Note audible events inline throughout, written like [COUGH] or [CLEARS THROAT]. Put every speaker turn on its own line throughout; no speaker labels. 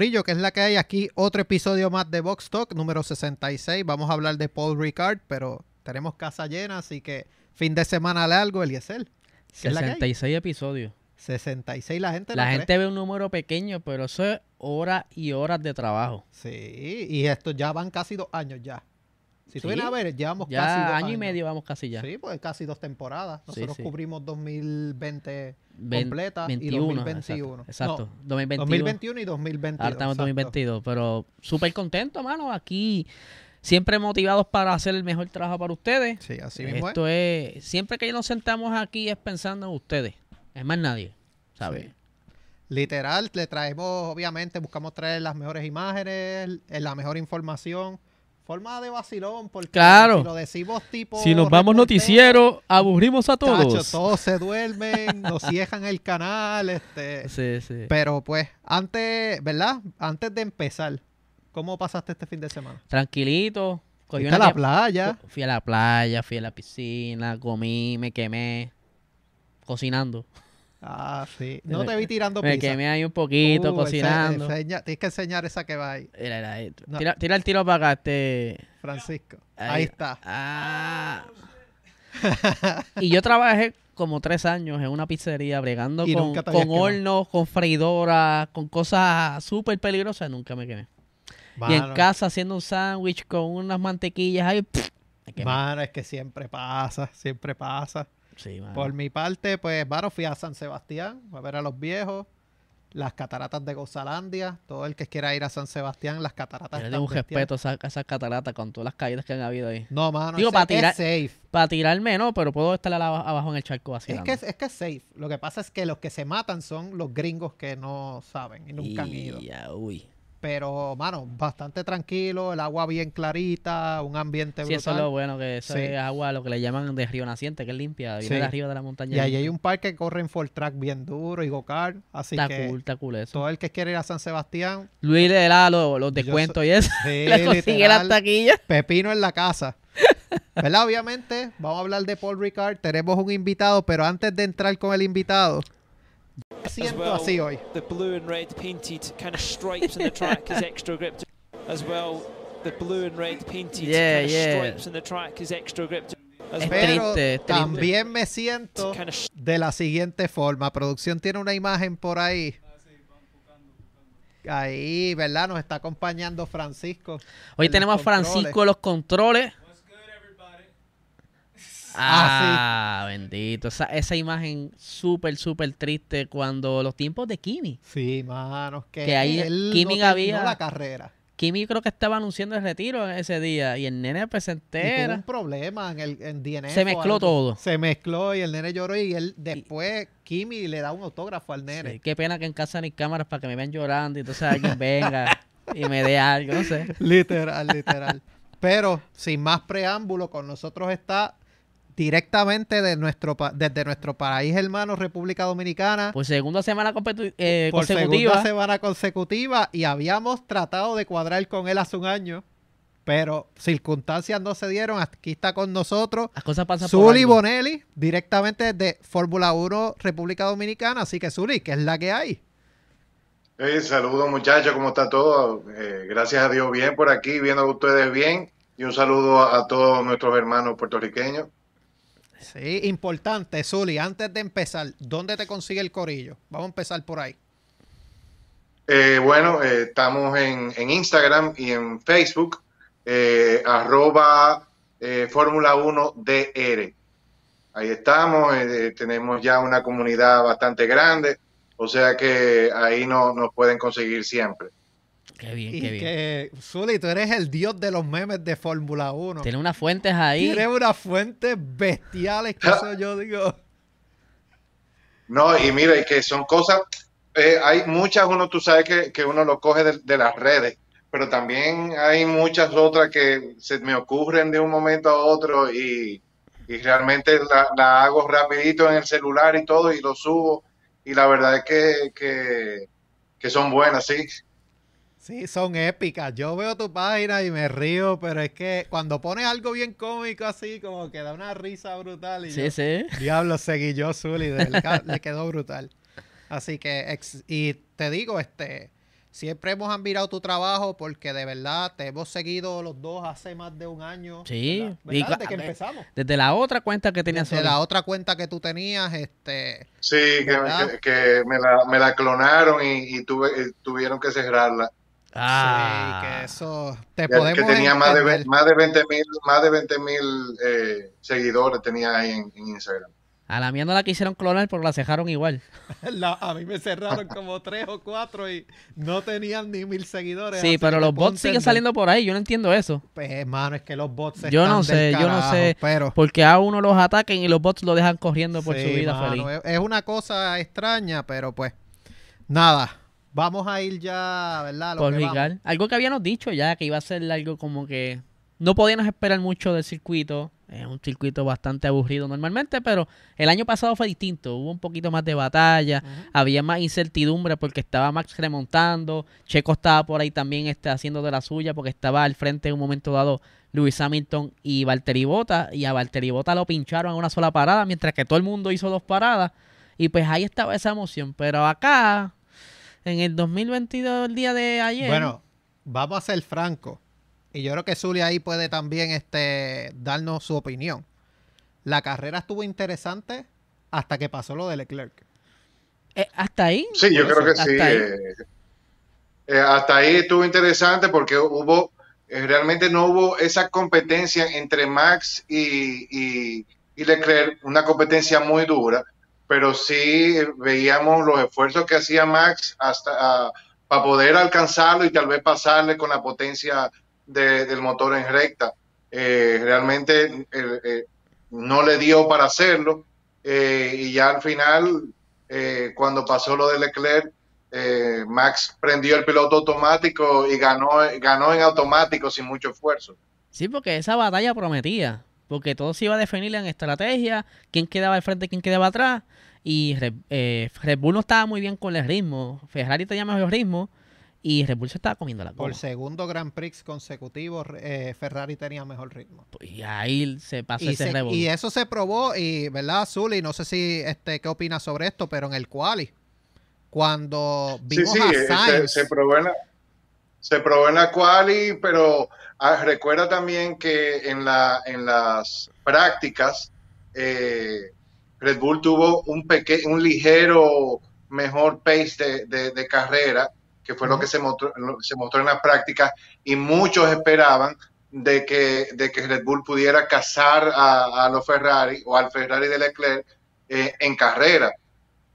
Corillo, que es la que hay aquí, otro episodio más de Box Talk, número 66. Vamos a hablar de Paul Ricard, pero tenemos casa llena, así que fin de semana largo, Eliezer. ¿Qué es la que hay?
66 episodios.
66, la gente
La
no
gente
cree.
ve un número pequeño, pero eso es horas y horas de trabajo.
Sí, y esto ya van casi dos años ya. Si tú
Sí.
vienes a ver, llevamos
Ya
casi dos
año
años.
y medio vamos casi ya.
Sí, pues casi dos temporadas.
Sí,
Nosotros
sí.
cubrimos 2020
Ven-
completa y
21,
2021.
Exacto, exacto.
No,
2021.
2021 y 2022.
Ahora estamos en
exacto.
2022, pero súper contento, mano. Aquí siempre motivados para hacer el mejor trabajo para ustedes.
Sí, así mismo es.
Esto es, siempre que nos sentamos aquí es pensando en ustedes. Es más nadie, ¿sabes?
Sí. Literal, le traemos, obviamente, buscamos traer las mejores imágenes, la mejor información. Forma de vacilón, porque
Claro.
si lo decimos tipo.
Si nos vamos noticiero, aburrimos a todos.
todos se duermen, [LAUGHS] nos cierran el canal, este.
Sí, sí.
Pero pues, antes, ¿verdad? Antes de empezar, ¿cómo pasaste este fin de semana?
Tranquilito. cogí
Fuiste a la playa.
Fui a la playa, fui a la piscina, comí, me quemé. Cocinando.
Ah, sí. No
Me-
te vi tirando
Me
pizza.
quemé ahí un poquito,
Uh,
cocinando.
enseña- tienes que enseñar esa que va ahí,
Mira, mira, ahí.
No.
Tira, tira el tiro para acá, este.
Francisco. Ahí, está.
Ah. [LAUGHS] y yo trabajé como tres años en una pizzería bregando
Y
con, con hornos, con freidoras, con cosas súper peligrosas. Nunca me quemé. Y en casa haciendo un sándwich con unas mantequillas ahí. pff, me quemé.
Mano, es que siempre pasa, siempre pasa.
Sí.
Por mi parte, pues, mano, fui a San Sebastián a ver a los viejos, las cataratas de Gozalandia. Todo el que quiera ir a San Sebastián, las cataratas
Yo tengo un respeto a esas, cataratas con todas las caídas que han habido ahí.
No, mano,
Digo, para
es
tirar-
safe.
Para tirarme, no, pero puedo estar abajo en el charco
Es
vacilando.
que es, es que es safe. Lo que pasa es que los que se matan son los gringos que no saben y nunca han ido.
Ya, uy.
Pero, mano, bastante tranquilo, el agua bien clarita, un ambiente
Sí, eso es
brutal.
lo bueno, que eso
Sí.
es agua, lo que le llaman de río naciente, que es limpia, viene
Sí.
de arriba de la montaña.
Y ahí hay un parque que corre en full track bien duro y go-kart. Así
Está
que
cool, está cool eso.
todo el que quiere ir a San Sebastián,
Luis le da los, los descuentos y eso.
sí, [LAUGHS]
le consigue
literal,
las taquillas.
pepino en la casa. ¿Verdad? Obviamente, vamos a hablar de Paul Ricard. Tenemos un invitado, pero antes de entrar con el invitado, siento
well.
así hoy.
The blue and red painted kind of stripes in the track is [LAUGHS] extra grip. To, as well, the blue and red painted
Yeah,
kind of
yeah.
stripes in the track is extra grip. To, as
Es
well,
Pero
triste, es triste.
también me siento
kind of
de la siguiente forma. Producción tiene una imagen por ahí. Ahí, ¿verdad? Nos está acompañando Francisco.
Hoy tenemos a Francisco
controles.
los controles.
Ah,
Ah, bendito. Esa, esa imagen súper, súper triste cuando los tiempos de Kimi.
Sí, manos. Que,
Que ahí
él
Kimi
no
había-
la carrera.
Kimi creo que estaba anunciando el retiro ese día y el nene pues se
Y tuvo un problema en el en DNF
Se mezcló todo.
Se mezcló y el nene lloró y él después Kimi le da un autógrafo al nene.
Sí, qué pena que en casa no hay cámaras para que me vean llorando y entonces alguien venga [LAUGHS] y me dé algo, no sé.
Literal, literal. Pero sin más preámbulo, con nosotros está directamente de nuestro desde nuestro país hermano República Dominicana
Por segunda semana eh,
por
consecutiva.
segunda semana consecutiva y habíamos tratado de cuadrar con él hace un año, pero circunstancias no se dieron. Aquí está con nosotros
Las cosas pasan por
Zuli
algo.
Bonelli, directamente de Fórmula 1 República Dominicana. Así que Zuli, ¿qué es la que hay?
Hey, saludos muchachos, ¿cómo está todo? Eh, gracias a Dios bien por aquí, viendo a ustedes bien. Y un saludo a, a todos nuestros hermanos puertorriqueños.
Sí, importante, Zuli, antes de empezar, ¿dónde te consigue el corillo? Vamos a empezar por ahí.
Eh, bueno, eh, estamos en, Instagram y en Facebook, eh, arroba eh, Fórmula 1 DR. Ahí estamos, eh, tenemos ya una comunidad bastante grande, o sea que ahí no, nos pueden conseguir siempre.
Qué bien,
Y
qué bien.
que, Zuli, tú eres el dios de los memes de Fórmula 1.
Tiene unas fuentes ahí.
Tienes unas fuentes bestiales que eso yo digo.
No, y mira, y que son cosas, eh, hay muchas, uno tú sabes que, que uno lo coge de, de las redes, pero también hay muchas otras que se me ocurren de un momento a otro y, y realmente la, la hago rapidito en el celular y todo y lo subo y la verdad es que, que, que son buenas, sí.
Sí, son épicas. Yo veo tu página y me río, pero es que cuando pones algo bien cómico así, como que da una risa brutal. Y
Sí,
yo,
sí.
Diablo, seguí yo, de verdad, [LAUGHS] le quedó brutal. Así que, ex- y te digo, este, siempre hemos admirado tu trabajo porque de verdad te hemos seguido los dos hace más de un año.
Sí,
¿verdad? que empezamos.
Desde la otra cuenta que tenía
Desde
Sony.
la otra cuenta que tú tenías, este,
Sí, que,
¿Verdad?
que- que me, la, me la clonaron y, y tuve, y tuvieron que cerrarla.
Ah.
sí, que eso te
Ya
podemos
que tenía más de, más de 20 mil más de 20 mil eh, seguidores tenía ahí en, en Instagram.
A la mía no la quisieron clonar, pero la cejaron igual. [LAUGHS]
La- a mí me cerraron como tres o cuatro y no tenían ni mil seguidores.
Sí, pero
que
los bots siguen saliendo por ahí. Yo no entiendo eso.
Pues, hermano, es que los bots
Yo no
del
sé, yo no sé.
Pero
Porque a uno los ataquen y los bots lo dejan corriendo por
Sí,
su vida
mano,
feliz.
Es una cosa extraña, pero pues nada. Vamos a ir ya, ¿verdad?
Por
que.
Algo que habíamos dicho ya, que iba a ser algo como que no podíamos esperar mucho del circuito. Es un circuito bastante aburrido normalmente, pero el año pasado fue distinto. Hubo un poquito más de batalla, había más incertidumbre porque estaba Max remontando. Checo estaba por ahí también este, haciendo de la suya porque estaba al frente en un momento dado Lewis Hamilton y Valtteri Bota. Y a Valtteri Bota lo pincharon a una sola parada, mientras que todo el mundo hizo dos paradas. Y pues ahí estaba esa emoción. Pero acá, en el 2022, el día de ayer.
Bueno, vamos a ser francos. Y yo creo que Zully ahí puede también este, darnos su opinión. La carrera estuvo interesante hasta que pasó lo de Leclerc.
Eh, hasta ahí.
Sí, yo creo que sí.
hasta ahí.
eh, eh, hasta ahí estuvo interesante porque hubo, eh, realmente no hubo esa competencia entre Max y, y- y Leclerc, una competencia muy dura, pero sí veíamos los esfuerzos que hacía Max hasta para poder alcanzarlo y tal vez pasarle con la potencia de- del motor en recta. Eh, realmente eh, eh, no le dio para hacerlo y ya al final, cuando pasó lo de Leclerc, Max prendió el piloto automático y ganó, ganó en automático sin mucho esfuerzo.
Sí, porque esa batalla prometía. Porque todo se iba a definir en estrategia, quién quedaba al frente, quién quedaba atrás. Y Red, eh, Red Bull no estaba muy bien con el ritmo. Ferrari tenía mejor ritmo. Y Red Bull se estaba comiendo la
Por
goma.
segundo Grand Prix consecutivo, eh, Ferrari tenía mejor ritmo.
Y ahí se pasa
Y,
ese
se- y eso se probó, y verdad, Zully, no sé si este, qué opinas sobre esto, pero en el quali, cuando
Sí,
vimos
sí,
a
eh, se,
Sainz,
se probó en la, se probó en la quali, pero ah, recuerda también que en, la, en las prácticas eh, Red Bull tuvo un, peque- un ligero mejor pace de, de- de carrera, que fue lo que se mostró, lo- se mostró en las prácticas, y muchos esperaban de que, de que Red Bull pudiera cazar a, a los Ferrari o al Ferrari de Leclerc eh, en carrera.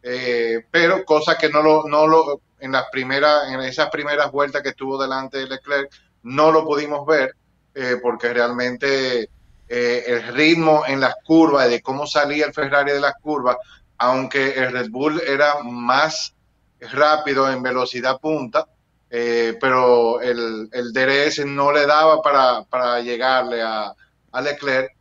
Eh, pero cosa que no lo, no lo, en las primeras, en esas primeras vueltas que estuvo delante de Leclerc, no lo pudimos ver, eh, porque realmente eh, el ritmo en las curvas, de cómo salía el Ferrari de las curvas, aunque el Red Bull era más rápido en velocidad punta, eh, pero el, el DRS no le daba para, para llegarle a, a Leclerc.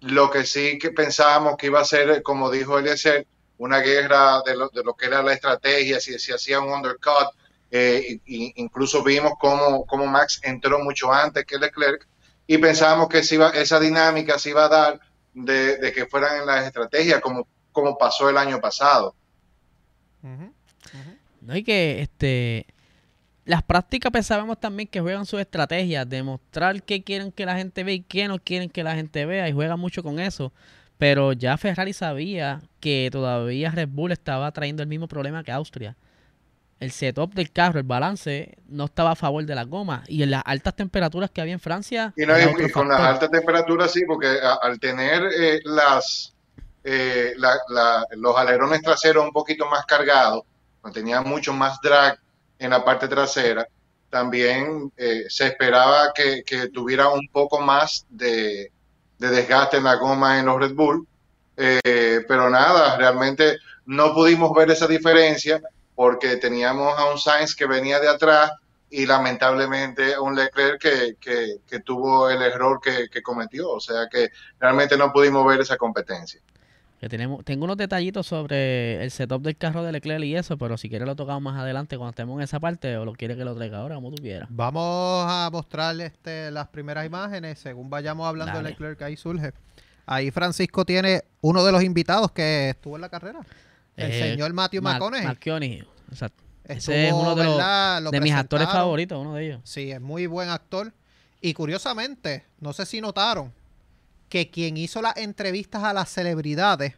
Lo que sí que pensábamos que iba a ser, como dijo Eliezer, una guerra de lo, de lo que era la estrategia, si se hacía un undercut. Eh, incluso vimos cómo, cómo Max entró mucho antes que Leclerc y pensábamos que se esa dinámica se iba a dar de, que fueran en las estrategias como, como pasó el año pasado.
No, y que este las prácticas pues sabemos también que juegan sus estrategias, demostrar qué quieren que la gente vea y qué no quieren que la gente vea, y juegan mucho con eso. Pero ya Ferrari sabía que todavía Red Bull estaba trayendo el mismo problema que Austria. El setup del carro, el balance, no estaba a favor de las gomas. Y en las altas temperaturas que había en Francia.
Y, no, y- con las altas temperaturas sí, porque a- al tener eh, las eh, la- la- los alerones traseros un poquito más cargados, pues tenía mucho más drag en la parte trasera, también eh, se esperaba que, que tuviera un poco más de, de desgaste en la goma en los Red Bull, Eh, pero nada, realmente no pudimos ver esa diferencia porque teníamos a un Sainz que venía de atrás y lamentablemente un Leclerc que, que, que tuvo el error que, que cometió. O sea que realmente no pudimos ver esa competencia.
Que tenemos, tengo unos detallitos sobre el setup del carro de Leclerc y eso, pero si quieres lo tocamos más adelante cuando estemos en esa parte o lo quiere que lo traiga ahora, como tú quieras.
Vamos a mostrarle este, las primeras imágenes según vayamos hablando
Dale.
de Leclerc, ahí surge. Ahí Francisco tiene uno de los invitados que estuvo en la carrera. El
Eh,
señor Matthew
Mac-
McConaughey.
McConaughey, exacto. Ese es uno de, los- de mis actores favoritos, uno de ellos.
Sí, es muy buen actor. Y curiosamente, no sé si notaron que quien hizo las entrevistas a las celebridades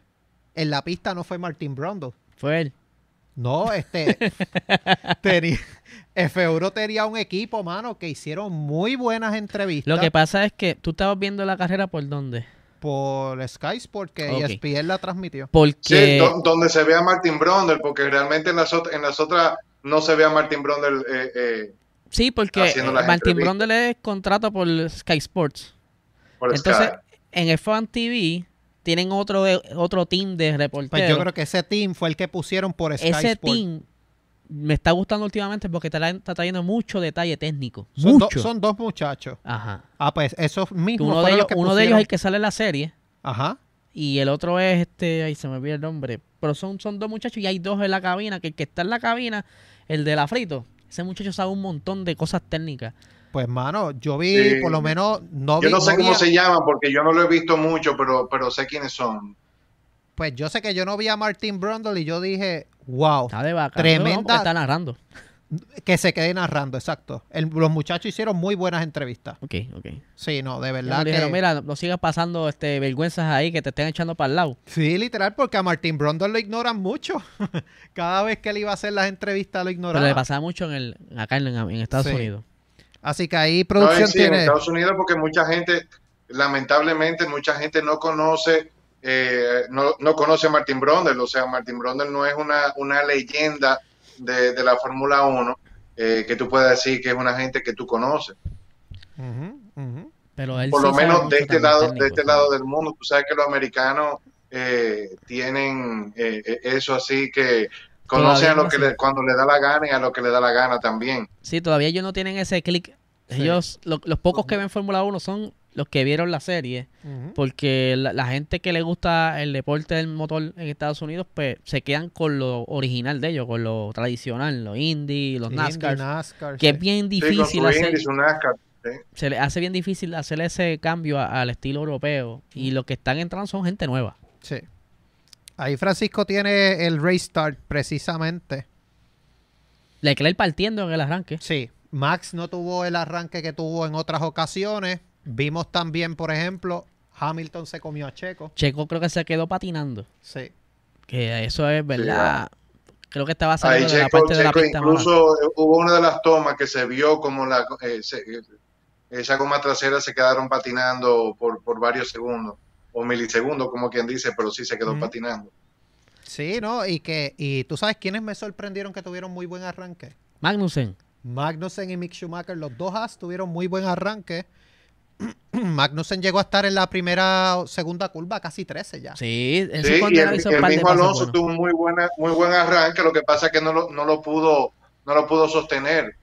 en la pista no fue Martin Brundle.
Fue él.
No, este. [LAUGHS] tenía, F1 tenía un equipo, mano, que hicieron muy buenas entrevistas
Lo que pasa es que tú estabas viendo la carrera por dónde.
Por Sky Sport, que E
Ok.
ESPN la transmitió.
Porque
Sí, do- donde se ve a Martin Brundle, porque realmente en las, ot- en las otras no se ve a Martin Brundle. eh, eh,
sí, porque Martin. Brundle es contrato por Sky Sports.
por
Entonces,
Sky.
en F1 TV tienen otro otro team de reporteros.
Pues yo creo que ese team fue el que pusieron por Sky
Ese
Sport.
team me está gustando últimamente porque está, está trayendo mucho detalle técnico.
Son, do-
mucho.
son dos muchachos.
Ajá.
Ah, pues esos
Que
mismos
uno de ellos,
que
uno de ellos es el que sale en la serie
Ajá.
y el otro es este, ahí se me olvida el nombre, pero son, son dos muchachos y hay dos en la cabina, que el que está en la cabina, el de la frito, ese muchacho sabe un montón de cosas técnicas.
Pues, mano, yo vi,
Sí.
por lo menos, no vi.
Yo no sé cómo
vi
se llaman porque yo no lo he visto mucho, pero, pero sé quiénes son.
Pues yo sé que yo no vi a Martin Brundle y yo dije, wow,
Está de vaca.
Tremenda-
No, está narrando.
que se quede narrando, exacto. El- los muchachos hicieron muy buenas entrevistas.
Ok, ok.
Sí, no, de verdad
dijeron,
que...
mira, no sigas pasando este vergüenzas ahí que te estén echando para el lado.
Sí, literal, porque a Martin Brundle lo ignoran mucho. [LAUGHS] Cada vez que él iba a hacer las entrevistas lo
Pero le
ignoraban.
pasaba mucho en el, acá en, en Estados
Sí.
Unidos.
Así que ahí
No,
producción
sí, en
tiene...
Estados Unidos porque mucha gente, lamentablemente, mucha gente no conoce, eh, no, no conoce a Martin Brundle. O sea, Martin Brundle no es una, una leyenda de, de la Fórmula 1 eh, que tú puedas decir que es una gente que tú conoces.
Pero él
Por
sí
lo menos de este lado,
técnico,
de este lado del mundo. Tú sabes que los americanos eh, tienen eh, eh, eso así que conocen a lo
no
que le, cuando le da la gana y a lo que le da la gana también.
Sí, todavía ellos no tienen ese clic.
Sí.
Ellos, lo- los pocos que ven Fórmula 1 son los que vieron la serie. Porque la, la gente que le gusta el deporte del motor en Estados Unidos, pues se quedan con lo original de ellos, con lo tradicional, los Indy, los NASCAR.
NASCAR,
que
sí.
es bien difícil hacer.
NASCAR. sí.
Se le hace bien difícil hacer ese cambio a- al estilo europeo. Y los que están entrando son gente nueva.
Sí. Ahí Francisco tiene el restart precisamente.
Leclerc partiendo en el arranque.
Sí, Max no tuvo el arranque que tuvo en otras ocasiones. Vimos también, por ejemplo, Hamilton se comió a Checo.
Checo creo que se quedó patinando.
Sí.
Que eso es verdad. Creo que estaba
Ahí
saliendo de la
Checo,
parte de la pista.
incluso eh, hubo una de las tomas que se vio como la eh, se- eh, esa goma trasera se quedaron patinando por, por varios segundos o milisegundos como quien dice, pero sí se quedó patinando.
Sí, ¿no? Y que y tú sabes quiénes me sorprendieron que tuvieron muy buen arranque.
Magnussen.
Magnussen y Mick Schumacher, los dos Haas tuvieron muy buen arranque. [CLEARS THROAT] Magnussen llegó a estar en la primera o segunda curva casi 13 ya.
Sí, eso
Sí,
cuando
y el, mismo Alonso tuvo un muy buena muy buen arranque, lo que pasa es que no lo, no lo pudo no lo pudo sostener.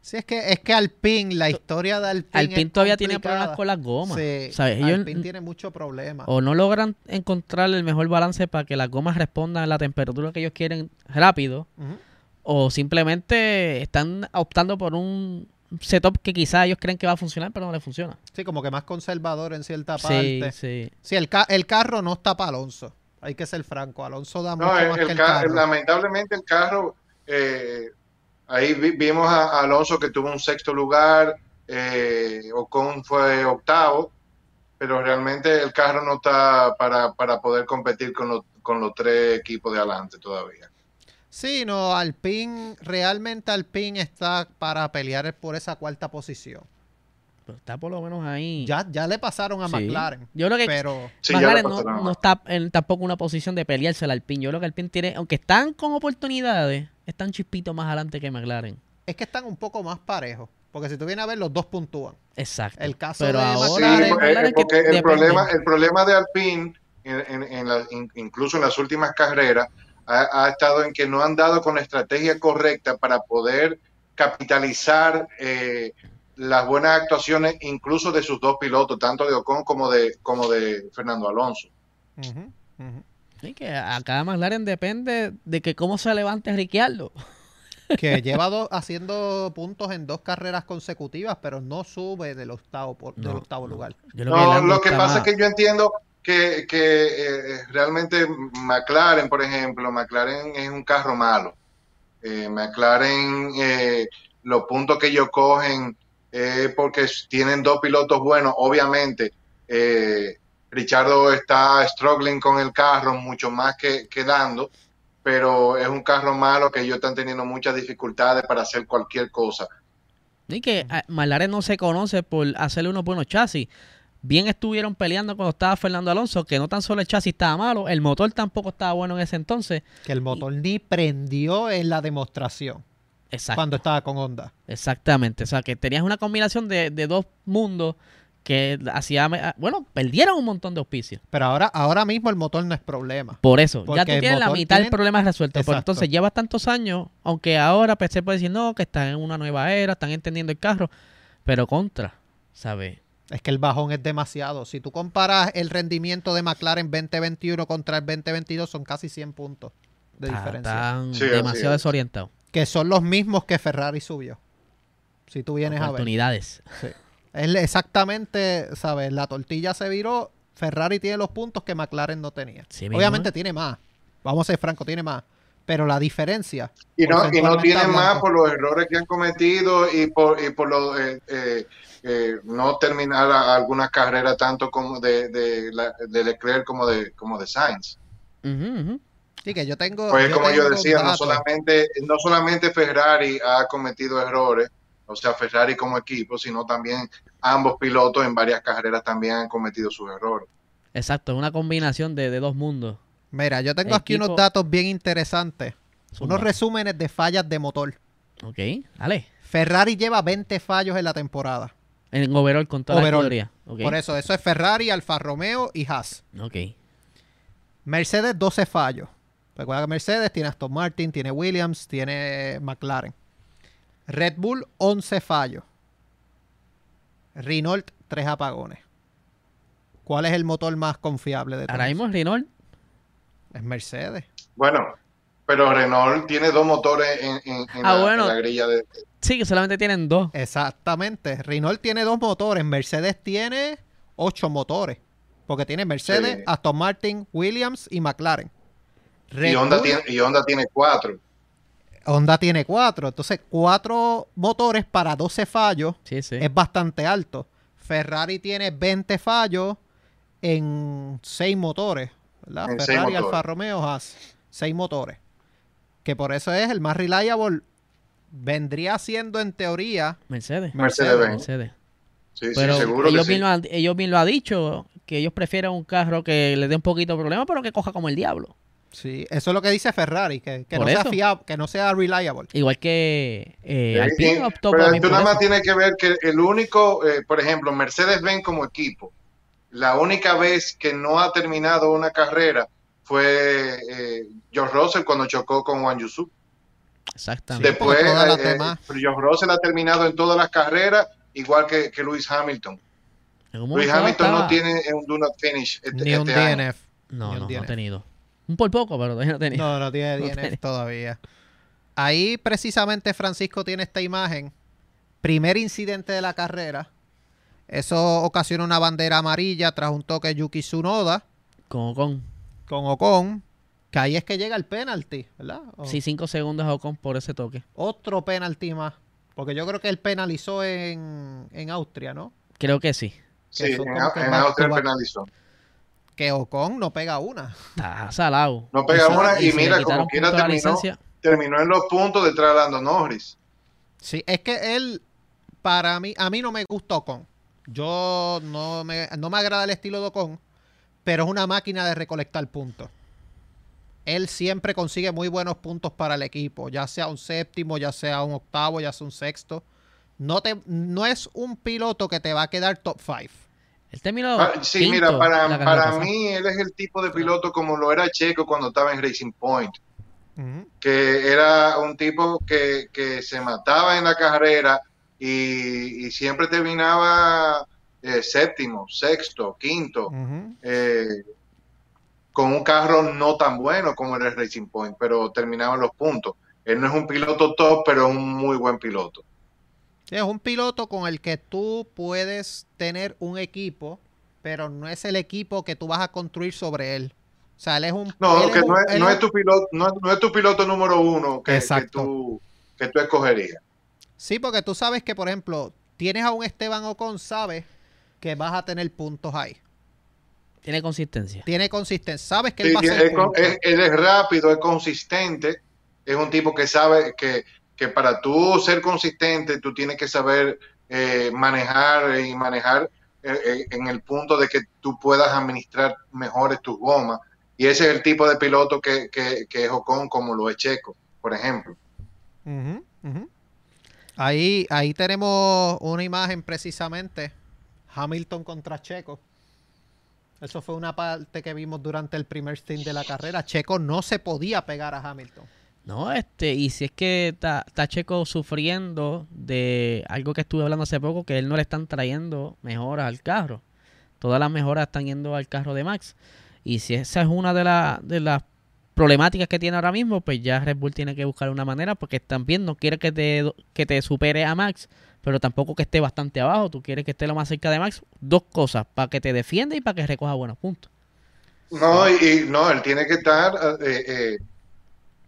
Sí, es que es que Alpine, la historia de Alpine
Alpine
es
todavía tiene problemas con las gomas.
Sí,
¿sabes? Ellos
Alpine tiene muchos problemas.
o no logran encontrar el mejor balance para que las gomas respondan a la temperatura que ellos quieren rápido, o simplemente están optando por un setup que quizás ellos creen que va a funcionar, pero no le funciona.
Sí, como que más conservador en cierta
Sí,
parte.
sí.
Sí, el, ca- el carro no está para Alonso. Hay que ser franco. Alonso da mucho
No, el-
más
el
que el
ca-
carro.
lamentablemente el carro, eh, ahí vi- vimos a, a Alonso que tuvo un sexto lugar, eh, Ocon fue octavo, pero realmente el carro no está para, para poder competir con, los- con los tres equipos de adelante todavía.
Sí, no, Alpine, realmente Alpine está para pelear por esa cuarta posición.
Pero está por lo menos ahí.
Ya, ya le pasaron a
Sí.
McLaren,
Yo creo que
pero
Sí,
McLaren no, no está en tampoco una posición de pelearse al Alpine. Yo creo que Alpine tiene, aunque están con oportunidades, están chispito más adelante que McLaren.
es que están un poco más parejos. Porque si tú vienes a ver, los dos puntúan.
Exacto.
El caso
Pero
de
ahora
Sí,
McLaren,
el
porque, el, problema, el problema de Alpine, en, en- en la- in- incluso en las últimas carreras, ha, ha estado en que no han dado con la estrategia correcta para poder capitalizar eh, las buenas actuaciones, incluso de sus dos pilotos, tanto de Ocon como de, como de Fernando Alonso.
Ujú, ujú.
Sí, que acá McLaren depende de que cómo se levante Ricciardo. [LAUGHS]
que lleva dos- haciendo puntos en dos carreras consecutivas, pero no sube del octavo, por- del octavo
no.
lugar.
Que
No, lo que pasa
más-
es que yo entiendo que, que, eh, realmente McLaren, por ejemplo, McLaren es un carro malo. Eh, McLaren, eh, los puntos que ellos cogen eh, porque tienen dos pilotos buenos, obviamente. Eh, Richardo está struggling con el carro mucho más que, que Lando, pero es un carro malo que ellos están teniendo muchas dificultades para hacer cualquier cosa.
Y que ah, McLaren no se conoce por hacerle unos buenos chasis. Bien estuvieron peleando cuando estaba Fernando Alonso, que no tan solo el chasis estaba malo, el motor tampoco estaba bueno en ese entonces.
Que el motor ni prendió en la demostración
Exacto.
cuando estaba con Honda.
Exactamente. O sea, que tenías una combinación de, de dos mundos que hacía. ah, Bueno, perdieron un montón de auspicios.
Pero ahora, ahora mismo el motor no es problema.
Por eso, ya tú tienes la mitad del problema resuelto. Entonces llevas tantos años, aunque ahora pues, se puede decir no, que están en una nueva era, están entendiendo el carro, pero contra, ¿sabes?
Es que el bajón es demasiado. Si tú comparas el rendimiento de McLaren 2021 contra el 2022, son casi 100 puntos de
Está-
diferencia.
Están
Sí,
demasiado desorientados.
Que son los mismos que Ferrari subió. Si tú vienes a ver.
Oportunidades.
Sí. Es exactamente, ¿sabes? La tortilla se viró. Ferrari tiene los puntos que McLaren no tenía.
Sí
Obviamente
¿eh?
tiene más. Vamos a ser francos, tiene más. Pero la diferencia.
Y no, y no tienen más por los errores que han cometido y por, y por lo, eh, eh, eh, no terminar algunas carreras tanto como de, de, la- de Leclerc como de, como de Sainz.
Sí, que yo tengo.
Pues como yo decía, no solamente, no solamente Ferrari ha cometido errores, o sea, Ferrari como equipo, sino también ambos pilotos en varias carreras también han cometido sus errores.
Exacto, una combinación de, de dos mundos.
Mira, yo tengo aquí
Equipo-
unos datos bien interesantes.
Zumba.
Unos resúmenes de fallas de motor.
Ok, dale.
Ferrari lleva 20 fallos en la temporada.
En overall con toda
Overall.
la escudería. Ok.
Por eso, eso es Ferrari, Alfa Romeo y Haas.
Ok.
Mercedes 12 fallos. Recuerda que Mercedes tiene Aston Martin, tiene Williams, tiene McLaren. Red Bull 11 fallos. Renault 3 apagones. ¿Cuál es el motor más confiable de todos?
Ahora mismo Renault.
Es Mercedes.
Bueno, pero Renault tiene dos motores en, en- en
Ah,
la,
bueno.
en la grilla de...
Sí, que solamente tienen dos.
Exactamente. Renault tiene dos motores. Mercedes tiene ocho motores. Porque tiene Mercedes,
Sí.
Aston Martin, Williams y McLaren. Red
Y Honda,
Bull-
tiene, y Honda tiene cuatro.
Honda tiene cuatro. Entonces, cuatro motores para 12 fallos
Sí, sí.
es bastante alto. Ferrari tiene 20 fallos en 6 motores. ¿Verdad?
En seis
Ferrari. Alfa Romeo, Haas. 6 motores. Que por eso es el más reliable. Vendría siendo en teoría
Mercedes.
Mercedes-Benz.
Mercedes.
Sí, sí,
Pero
seguro que
ellos,
sí.
bien lo han, ellos bien lo han dicho, que ellos prefieren un carro que le dé un poquito de problema, pero que coja como el diablo.
Sí, eso es lo que dice Ferrari, que, que no sea fiable, que no sea reliable.
Igual que eh,
Sí,
Alpine
sí,
optó
pero
por
nada más
eso.
tiene que ver que el único, eh, por ejemplo, Mercedes-Benz como equipo, la única vez que no ha terminado una carrera fue eh, George Russell cuando chocó con Juan Yusu.
Exactamente.
Después, eh,
demás.
George Russell ha terminado en todas las carreras, igual que, que Lewis Hamilton.
Momento
Hamilton no tiene un do not finish este,
Ni un
este año.
DNF.
No,
ni
no, no ha tenido. Un por poco, pero todavía no ha tenido.
No, no tiene [LAUGHS]
No
DNF
tiene.
todavía. Ahí precisamente Francisco tiene esta imagen. Primer incidente de la carrera. Eso ocasiona una bandera amarilla tras un toque de Yuki Tsunoda
Con Ocon.
con Ocon. Que ahí es que llega el penalti, ¿verdad? O-
Sí, cinco segundos a Ocon por ese toque.
Otro penalti más. Porque yo creo que él penalizó en, en Austria, ¿no?
Creo que sí.
que
Sí, en,
que
Austria
back.
penalizó.
Que Ocon no pega una.
Está salado.
No pega
Eso-
una y mira, como quiera terminó. Terminó en los puntos detrás de Lando Norris.
Sí, es que él, para mí, a mí no me gusta Ocon. Yo no me, no me agrada el estilo de Ocon, pero es una máquina de recolectar puntos. Él siempre consigue muy buenos puntos para el equipo, ya sea un séptimo, ya sea un octavo, ya sea un sexto. No, te, no es un piloto que te va a quedar top 5.
Él terminó.
Ah, sí,
quinto
mira, para, para mí él es el tipo de piloto como lo era Checo cuando estaba en Racing Point, que era un tipo que, que se mataba en la carrera y, y siempre terminaba eh, séptimo, sexto, quinto, eh, con un carro no tan bueno como era el Racing Point, pero terminaba en los puntos. Él no es un piloto top, pero es un muy buen piloto.
Sí, es un piloto con el que tú puedes tener un equipo, pero no es el equipo que tú vas a construir sobre él. O sea, él es un...
No, que
un-
no es, no
es
tu piloto, no, es- no es tu piloto número uno que, que tú, que tú escogerías.
Sí, porque tú sabes que, por ejemplo, tienes a un Esteban Ocon, sabes que vas a tener puntos ahí.
Tiene consistencia.
Tiene consistencia. Sabes que
Sí,
él va a hacer
es él es rápido, es consistente, es un tipo que sabe que, que para tú ser consistente, tú tienes que saber eh, manejar y manejar eh, eh, en el punto de que tú puedas administrar mejores tus gomas. Y ese es el tipo de piloto que, que, que es Ocon, como lo es Checo, por ejemplo.
Ujú. Ahí, ahí tenemos una imagen precisamente. Hamilton contra Checo. Eso fue una parte que vimos durante el primer stint de la carrera. Checo no se podía pegar a Hamilton.
No, este, y si es que está, Checo sufriendo de algo que estuve hablando hace poco, que él no le están trayendo mejoras al carro. Todas las mejoras están yendo al carro de Max. Y si esa es una de, la- de las problemáticas que tiene ahora mismo, pues ya Red Bull tiene que buscar una manera, porque también no quiere que te, que te supere a Max, pero tampoco que esté bastante abajo. Tú quieres que esté lo más cerca de Max. Dos cosas, para que te defienda y para que recoja buenos puntos.
No, y, y no, él tiene que estar eh, eh,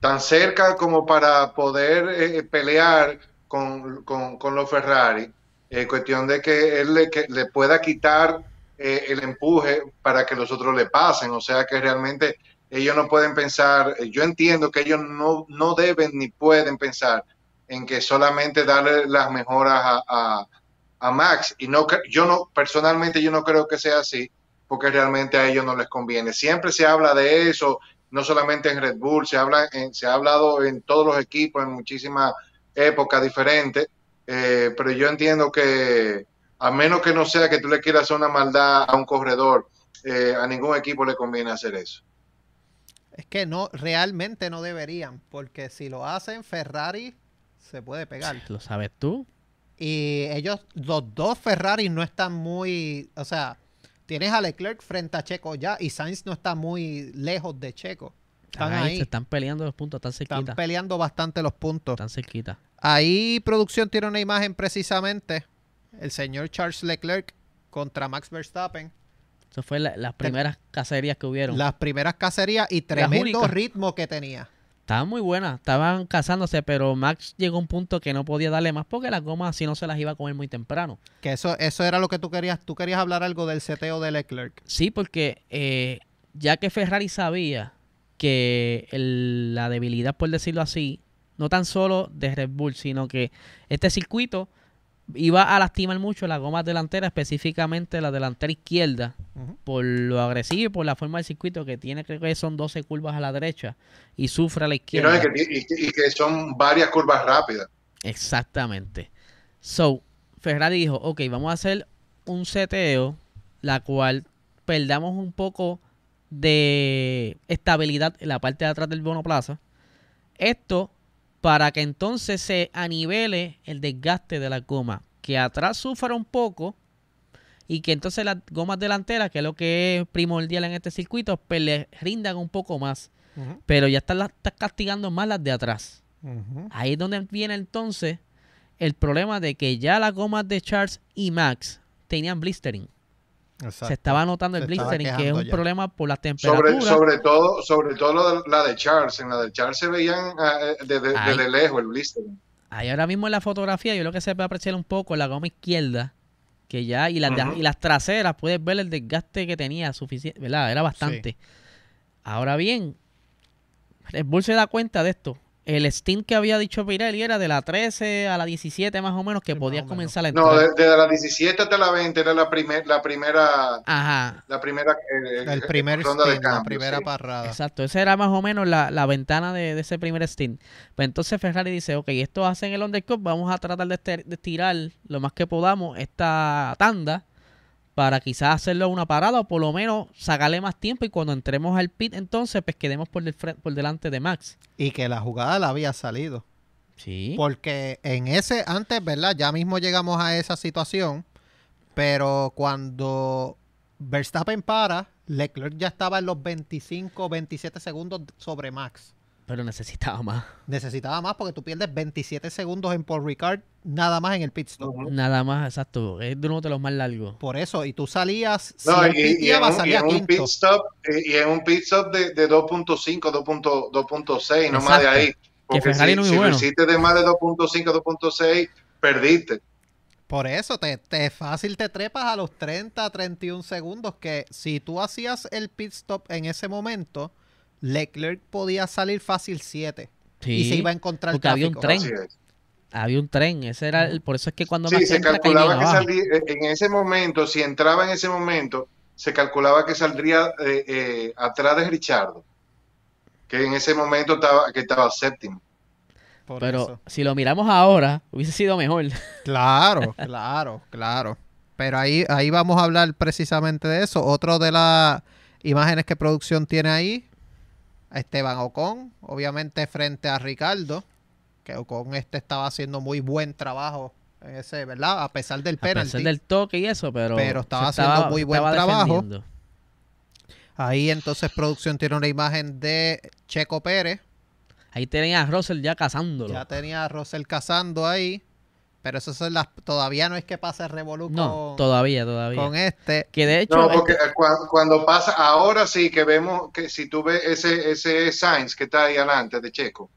tan cerca como para poder eh, pelear con, con- con los Ferrari. Eh, cuestión de que él le, que le pueda quitar eh, el empuje para que los otros le pasen. O sea que realmente ellos no pueden pensar, eh, yo entiendo que ellos no, no deben ni pueden pensar en que solamente darle las mejoras a, a- Max. Y no, yo no, personalmente yo no creo que sea así porque realmente a ellos no les conviene. Siempre se habla de eso, no solamente en Red Bull, se habla en, se ha hablado en todos los equipos en muchísimas épocas diferentes, eh, pero yo entiendo que a menos que no sea que tú le quieras hacer una maldad a un corredor, eh, a ningún equipo le conviene hacer eso.
Es que no, realmente no deberían, porque si lo hacen, Ferrari se puede pegar.
¿Lo sabes tú?
Y ellos, los dos Ferrari no están muy, o sea, tienes a Leclerc frente a Checo ya y Sainz no está muy lejos de Checo. Están
Ahí,
ahí,
se están peleando los puntos, están
están
cerquita.
peleando bastante los puntos.
Están cerquita.
Ahí producción tiene una imagen precisamente, el señor Charles Leclerc contra Max Verstappen.
Eso fue la- las primeras cacerías que hubieron.
Las primeras cacerías y tremendo ritmo que tenía.
Estaban muy buenas, estaban cazándose, pero Max llegó a un punto que no podía darle más porque las gomas así no se las iba a comer muy temprano.
Que eso, eso era lo que tú querías. Tú querías hablar algo del seteo de Leclerc.
Sí, porque eh, ya que Ferrari sabía que el- la debilidad, por decirlo así, no tan solo de Red Bull, sino que este circuito iba a lastimar mucho las gomas delanteras, específicamente la delantera izquierda, por lo agresivo y por la forma del circuito que tiene, creo que son 12 curvas a la derecha y sufre a la
Y,
izquierda.
no, y que, y- y que son varias curvas rápidas.
Exactamente. So, Ferrari dijo, ok, vamos a hacer un seteo, la cual perdamos un poco de estabilidad en la parte de atrás del monoplaza. Esto para que entonces se anivele el desgaste de la goma, que atrás sufra un poco y que entonces las gomas delanteras, que es lo que es primordial en este circuito, pues le rindan un poco más. Pero ya estás castigando más las de atrás. Ahí es donde viene entonces el problema de que ya las gomas de Charles y Max tenían blistering.
Exacto.
Se estaba notando el blistering, que es un
ya.
problema por la
Sobre,
temperatura.
sobre todo, sobre todo lo de- la de Charles. En la de Charles se veían ah, eh, desde, lejos el blister.
Ahí ahora mismo en la fotografía, yo lo que se puede apreciar un poco la goma izquierda, que ya, y las, y las traseras, puedes ver el desgaste que tenía suficiente, ¿verdad? Era bastante. Ahora bien, Red Bull se da cuenta de esto. El stint que había dicho Pirelli era de la 13 a la 17 más o menos que
Sí, más
podía
o menos.
comenzar a entrar.
No, de- desde la 17 hasta la 20 era la, primer, la primera,
Ajá,
la primera eh,
El
eh,
primer
ronda de
stint, la primera
sí.
parrada.
Exacto, esa era más o menos la, la ventana de, de ese primer stint. Pues entonces Ferrari dice, ok, esto hacen el undercut, vamos a tratar de, ester- de estirar lo más que podamos esta tanda para quizás hacerlo una parada o por lo menos sacarle más tiempo y cuando entremos al pit entonces pues quedemos por, del fre- por delante de Max.
Y que la jugada la había salido.
Sí.
Porque en ese, antes, ¿verdad? Ya mismo llegamos a esa situación. Pero cuando Verstappen para, Leclerc ya estaba en los 25, 27 segundos sobre Max.
Pero necesitaba más.
Necesitaba más porque tú pierdes 27 segundos en Paul Ricard nada más en el pit stop.
Nada más, exacto. Es de uno de los más largos.
Por eso, y tú salías, si
No,
él
y, y en un, y
salía
en un pit stop, y, y en un pit stop de, de 2.5, 2.6, 2.6, no más de ahí. Porque
Ferrari
si,
no es
si lo
bueno.
hiciste de más de 2.5, 2.6, perdiste.
Por eso, te, te fácil te trepas a los 30, 31 segundos, que si tú hacías el pit stop en ese momento, Leclerc podía salir fácil 7
Sí,
y se iba a encontrar
porque había un tren. Había un tren. Ese era el, por eso es que cuando
Sí, se calculaba que salía, eh, en ese momento, si entraba en ese momento, se calculaba que saldría eh, eh, atrás de Richardo, que en ese momento estaba, que estaba séptimo.
Por
Pero
eso.
si lo miramos ahora, hubiese sido mejor. [LAUGHS]
Claro, claro, claro. Pero ahí, ahí vamos a hablar precisamente de eso. Otro de las imágenes que producción tiene ahí, Esteban Ocon, obviamente frente a Ricardo, que Ocon este estaba haciendo muy buen trabajo en ese, ¿verdad? A pesar del
A pesar
penalti.
del toque y eso, pero,
Pero estaba
se
haciendo muy buen
estaba
trabajo. Ahí entonces producción tiene una imagen de Checo Pérez.
Ahí tenía a Russell ya cazándolo.
Ya tenía a Russell cazando ahí. Pero eso son las, todavía no es que pase revolú
no,
con,
todavía, todavía.
con este.
Que de hecho,
No, porque
este-
cua- cuando pasa, ahora sí que vemos que si tú ves ese, ese Sainz que está ahí adelante de Checo,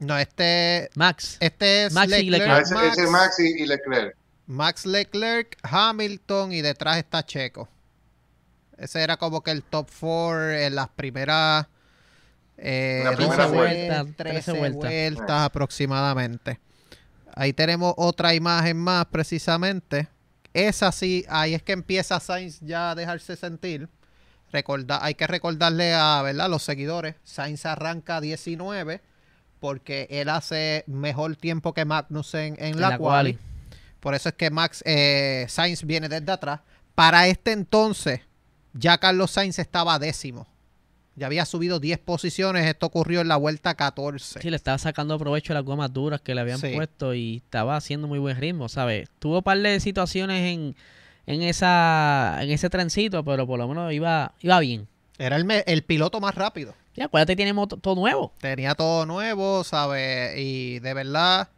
No, este,
Max,
este es
Max y
Leclerc,
Ah, ese,
Max,
ese Max y, y Leclerc.
Max Leclerc, Hamilton y detrás está Checo. Ese era como que el top 4 en las primeras eh,
La primera
12,
vuelta.
13
13 vueltas.
vueltas aproximadamente. Ahí tenemos otra imagen más precisamente. Esa sí, ahí es que empieza Sainz ya a dejarse sentir. Recorda, hay que recordarle a ¿verdad? los seguidores. Sainz arranca 19 porque él hace mejor tiempo que Magnussen en,
en
la,
la
quali.
quali.
Por eso es que Max eh, Sainz viene desde atrás. Para este entonces, ya Carlos Sainz estaba décimo. Ya había subido 10 posiciones. Esto ocurrió en la vuelta 14.
Sí, le estaba sacando provecho a las gomas duras que le habían
Sí.
puesto y estaba haciendo muy buen ritmo, ¿sabes? Tuvo un par de situaciones en, en, esa, en ese trencito, pero por lo menos iba, iba bien.
Era el, el piloto más rápido.
Y acuérdate, tiene todo nuevo.
Tenía todo nuevo, ¿sabes? Y de verdad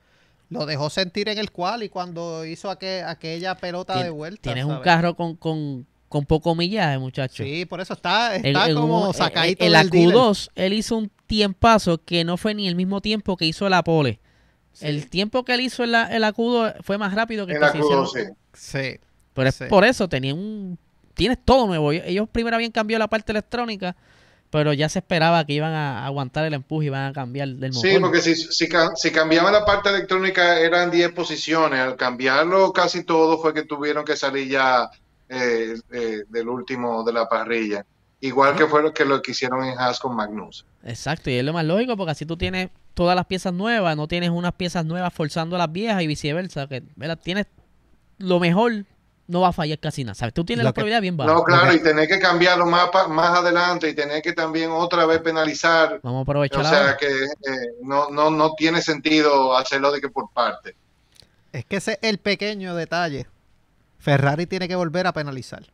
lo dejó sentir en el cual y cuando hizo aquel- aquella pelota
Tien-
de vuelta.
Tienes un carro con, con, con poco millaje, muchacho.
Sí, por eso está, está
en
como
un-
sacadito
en, en la
del dealer.
Q2, él hizo un tiempazo que no fue ni el mismo tiempo que hizo la pole.
Sí.
El tiempo que él hizo en la, en la Q2 fue más rápido que el
la
que se hicieron-
Q2, sí.
Sí.
Pero es por eso, tenía un... Tienes todo nuevo. Ellos primero habían cambiado la parte electrónica, pero ya se esperaba que iban a aguantar el empuje y iban a cambiar del motor.
Sí, porque si, si, si cambiaban la parte electrónica eran 10 posiciones. Al cambiarlo casi todo fue que tuvieron que salir ya eh, eh, del último de la parrilla. Igual que fue lo que lo que hicieron en Haas con Magnus.
Exacto, y es lo más lógico porque así tú tienes todas las piezas nuevas, no tienes unas piezas nuevas forzando a las viejas y viceversa. Que, ¿verdad? Tienes lo mejor, no va a fallar casi nada. ¿sabes? Tú tienes
Lo
la
que-
probabilidad bien baja.
No, claro,
que-
y tener que cambiarlo más, pa- más adelante y tener que también otra vez penalizar.
Vamos a aprovechar
O
ahora.
sea que eh, no, no, no tiene sentido hacerlo de que por parte.
Es que ese es el pequeño detalle. Ferrari tiene que volver a penalizar.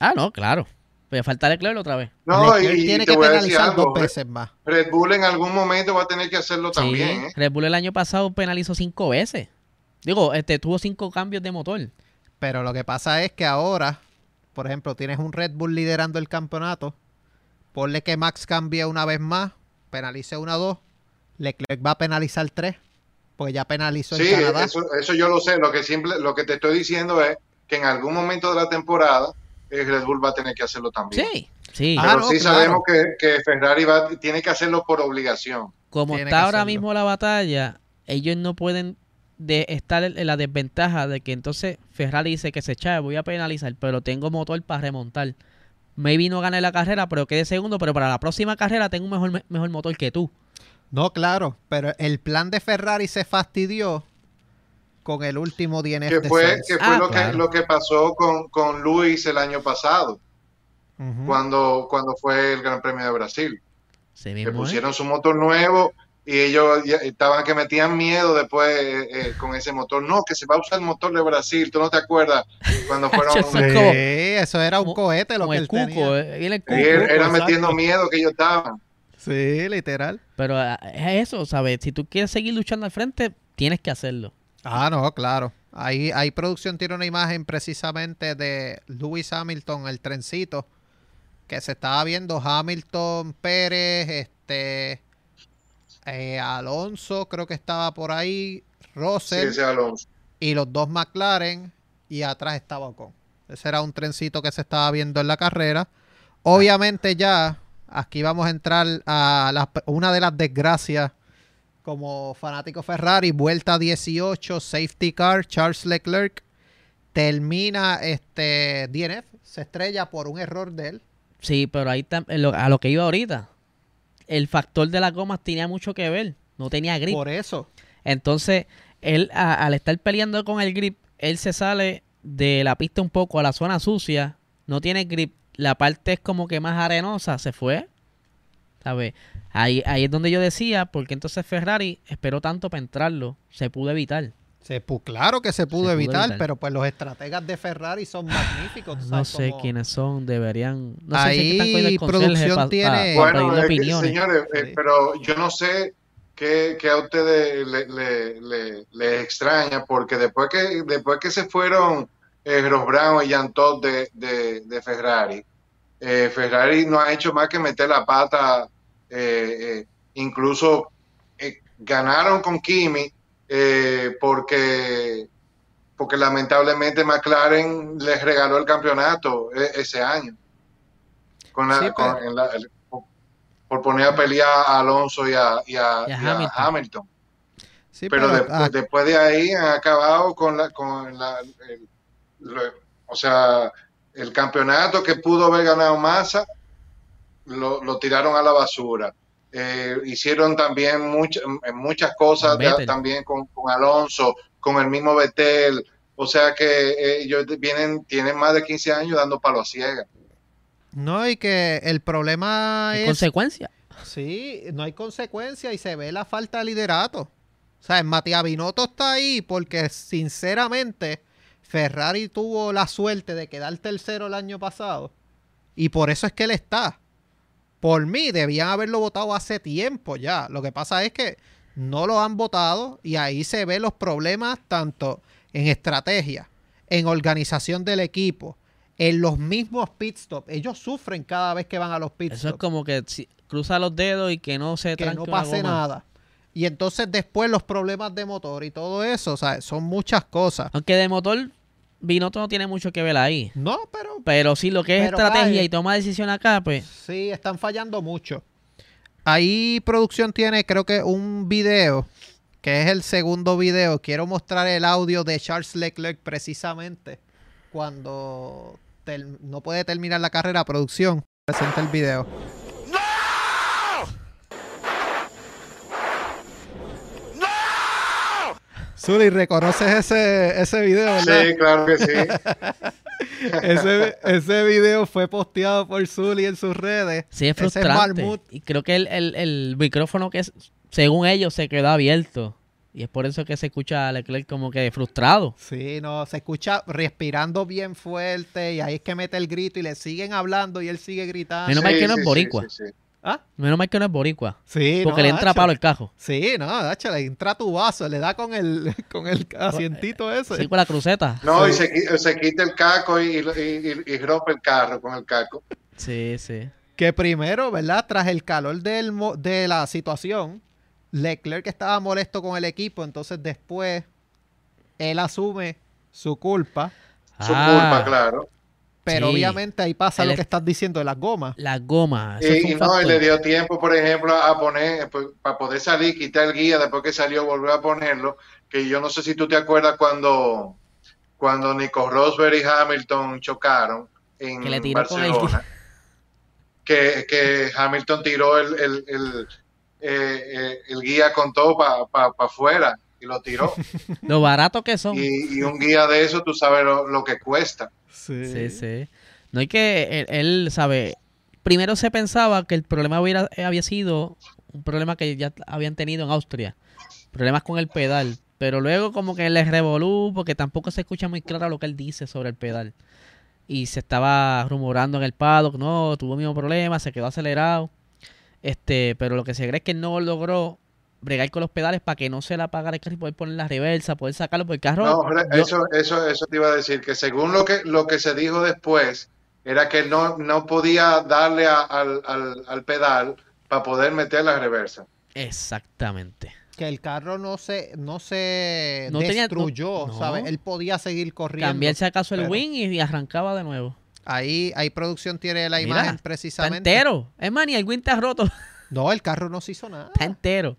Ah, no, claro. Pero falta Leclerc otra vez.
No,
Leclerc
y, y
tiene
te
que penalizar
algo.
dos veces más.
Red Bull en algún momento va a tener que hacerlo también. ¿eh?
Red Bull el año pasado penalizó cinco veces. Digo, este tuvo cinco cambios de motor.
Pero lo que pasa es que ahora, por ejemplo, tienes un Red Bull liderando el campeonato. Ponle que Max cambie una vez más, penalice una dos. Leclerc va a penalizar tres, porque ya penalizó
Sí,
en Canadá.
eso, eso yo lo sé. Lo que simple, lo que te estoy diciendo es que en algún momento de la temporada el Red Bull va a tener que hacerlo también.
Sí, sí.
Ah,
Pero
no,
sí
claro.
sabemos que, que Ferrari va, tiene que hacerlo por obligación.
Como
Tiene
está ahora
hacerlo.
mismo la batalla, ellos no pueden de estar en en la desventaja de que entonces Ferrari dice que se echa, voy a penalizar, pero tengo motor para remontar. Maybe no gané la carrera, pero quedé segundo, pero para la próxima carrera tengo un mejor, mejor motor que tú.
No, claro, pero el plan de Ferrari se fastidió con el último DNF
Que
de
fue, que fue
Ah,
lo,
claro.
que, lo que pasó con, con Luis el año pasado, cuando, cuando fue el Gran Premio de Brasil.
Se
que
¿eh?
pusieron su motor nuevo y ellos ya estaban que metían miedo después eh, eh, con ese motor. No, que se va a usar el motor de Brasil. ¿Tú no te acuerdas cuando [LAUGHS] fueron?
Eso es
era un cohete lo
como
que
el
él
cuco,
tenía.
viene el cuco.
Sí, era
exacto.
metiendo miedo que ellos estaban.
Sí, literal.
Pero ah, es eso, ¿sabes? Si tú quieres seguir luchando al frente, tienes que hacerlo.
Ah, no, claro. Ahí, ahí producción tiene una imagen precisamente de Lewis Hamilton, el trencito, que se estaba viendo Hamilton, Pérez, este, eh, Alonso, creo que estaba por ahí, Russell
Alonso.
y los dos McLaren y atrás estaba Ocon. Ese era un trencito que se estaba viendo en la carrera. Obviamente ya aquí vamos a entrar a una de las desgracias como fanático Ferrari, vuelta 18, safety car, Charles Leclerc termina este DNF, se estrella por un error de él.
Sí, pero ahí tam- a lo que iba ahorita. El factor de las gomas tenía mucho que ver. No tenía grip.
Por eso.
Entonces, él a- al estar peleando con el grip, él se sale de la pista un poco a la zona sucia. No tiene grip. La parte es como que más arenosa. Se fue. ¿Sabes? Ahí, ahí es donde yo decía, porque entonces Ferrari esperó tanto para entrarlo. Se pudo evitar.
Se pu- claro que se pudo,
pudo
evitar,
evitar.
pero pues los estrategas de Ferrari son magníficos.
No
sabes
sé quiénes son, deberían. No sé si es que
Ahí
están
producción
pa-
tiene-
pa
Bueno,
opiniones.
señores, eh,
Sí.
pero yo no sé qué, qué a ustedes le, le- le- les extraña, porque después que, después que se fueron eh, Ross Brown y Jan de, de Ferrari, eh, Ferrari no ha hecho más que meter la pata, eh, eh, incluso eh, ganaron con Kimi eh, porque, porque lamentablemente McLaren les regaló el campeonato ese año. Con la-
Sí,
con-
pero-
en la- el- por poner a pelear a Alonso y a, y a-
Y a
y a
Hamilton.
Hamilton.
Sí,
Pero,
pero,
de-
ah,
después de ahí han acabado con la, con la, el- o sea, el campeonato que pudo haber ganado Massa, lo, lo tiraron a la basura. Eh, hicieron también muchas muchas cosas de- también con, con Alonso, con el mismo Betel. O sea que eh, ellos vienen, tienen más de 15 años dando palo a ciegas.
no, y que el problema es
consecuencia.
Sí, no hay consecuencia y se ve la falta de liderato. O sea, Matías Binotto está ahí porque sinceramente Ferrari tuvo la suerte de quedar tercero el año pasado y por eso es que él está. Por mí debían haberlo votado hace tiempo ya. Lo que pasa es que no lo han votado y ahí se ven los problemas tanto en estrategia, en organización del equipo, en los mismos pit stops. Ellos sufren cada vez que van a los pit
Eso es como que si- cruza los dedos y que no se
que no pase nada. Y entonces después los problemas de motor y todo eso, o sea, son muchas cosas.
Aunque de motor, Binotto no tiene mucho que ver ahí.
No, pero
Pero sí, lo que es estrategia y toma decisión acá, pues.
sí, están fallando mucho. Ahí producción tiene creo que un video, que es el segundo video. Quiero mostrar el audio de Charles Leclerc precisamente cuando no puede terminar la carrera. Producción, presenta el video. Zuli, ¿reconoces ese, ese video, verdad?
Sí, claro que sí. [LAUGHS]
ese, ese video fue posteado por Zully en sus redes.
Sí, es frustrante. Y creo que el, el- el micrófono que es, según ellos, se quedó abierto. Y es por eso que se escucha a Leclerc como que frustrado.
Sí, no, se escucha respirando bien fuerte y ahí es que mete el grito y le siguen hablando y él sigue gritando.
Menos mal que no
sí,
es
sí,
boricua.
sí, sí.
¿Ah?
Menos mal que no es boricua.
Sí,
Porque
no,
le entra palo el cajo.
Sí, no, Nacho, le entra tu vaso, le da con el, [LAUGHS] con el asientito ese.
Sí, con la cruceta.
No, y se, se quita el caco y, y- y- y rompe el carro con el caco.
Sí, sí.
Que primero, ¿verdad? Tras el calor del, mo- de la situación, Leclerc estaba molesto con el equipo, entonces después él asume su culpa,
Su
Ah,
culpa, claro.
Pero
Sí.
obviamente ahí pasa
Él
lo que estás diciendo de las gomas.
Las gomas.
Y, no, y
factor.
le dio tiempo, por ejemplo, a poner, pues, para poder salir, quitar el guía, después que salió, volver a ponerlo. Que yo no sé si tú te acuerdas cuando, cuando Nico Rosberg y Hamilton chocaron en
Que le tiró con el
Barcelona. Que, que Hamilton tiró el, el, el, eh, eh, el guía con todo para afuera y lo tiró. [LAUGHS]
Lo barato que son.
y, y un guía de eso, tú sabes lo, lo que cuesta.
Sí, sí. No hay que, él, él, sabe, primero se pensaba que el problema hubiera, había sido un problema que ya habían tenido en Austria, problemas con el pedal, pero luego como que les revolú porque tampoco se escucha muy claro lo que él dice sobre el pedal. Y se estaba rumorando en el paddock, no, tuvo el mismo problema, se quedó acelerado. Este, pero lo que se cree es que él no logró bregar con los pedales para que no se la apagara el carro y poder poner la reversa, poder sacarlo por el carro.
No,
yo-
eso, eso, eso te iba a decir, que según lo que, lo que se dijo después, era que no, no podía darle a- al, al, al pedal para poder meter la reversa.
Exactamente.
Que el carro no se, no se
No tenía-
destruyó,
no-
¿sabes?
no.
Él podía seguir corriendo.
Cambiar si acaso el
pero-
wing y, y arrancaba de nuevo.
Ahí, ahí producción tiene la
Mira,
imagen
Está
precisamente.
entero. Es más, ni el wing está roto.
No, el carro no se hizo nada.
Está entero.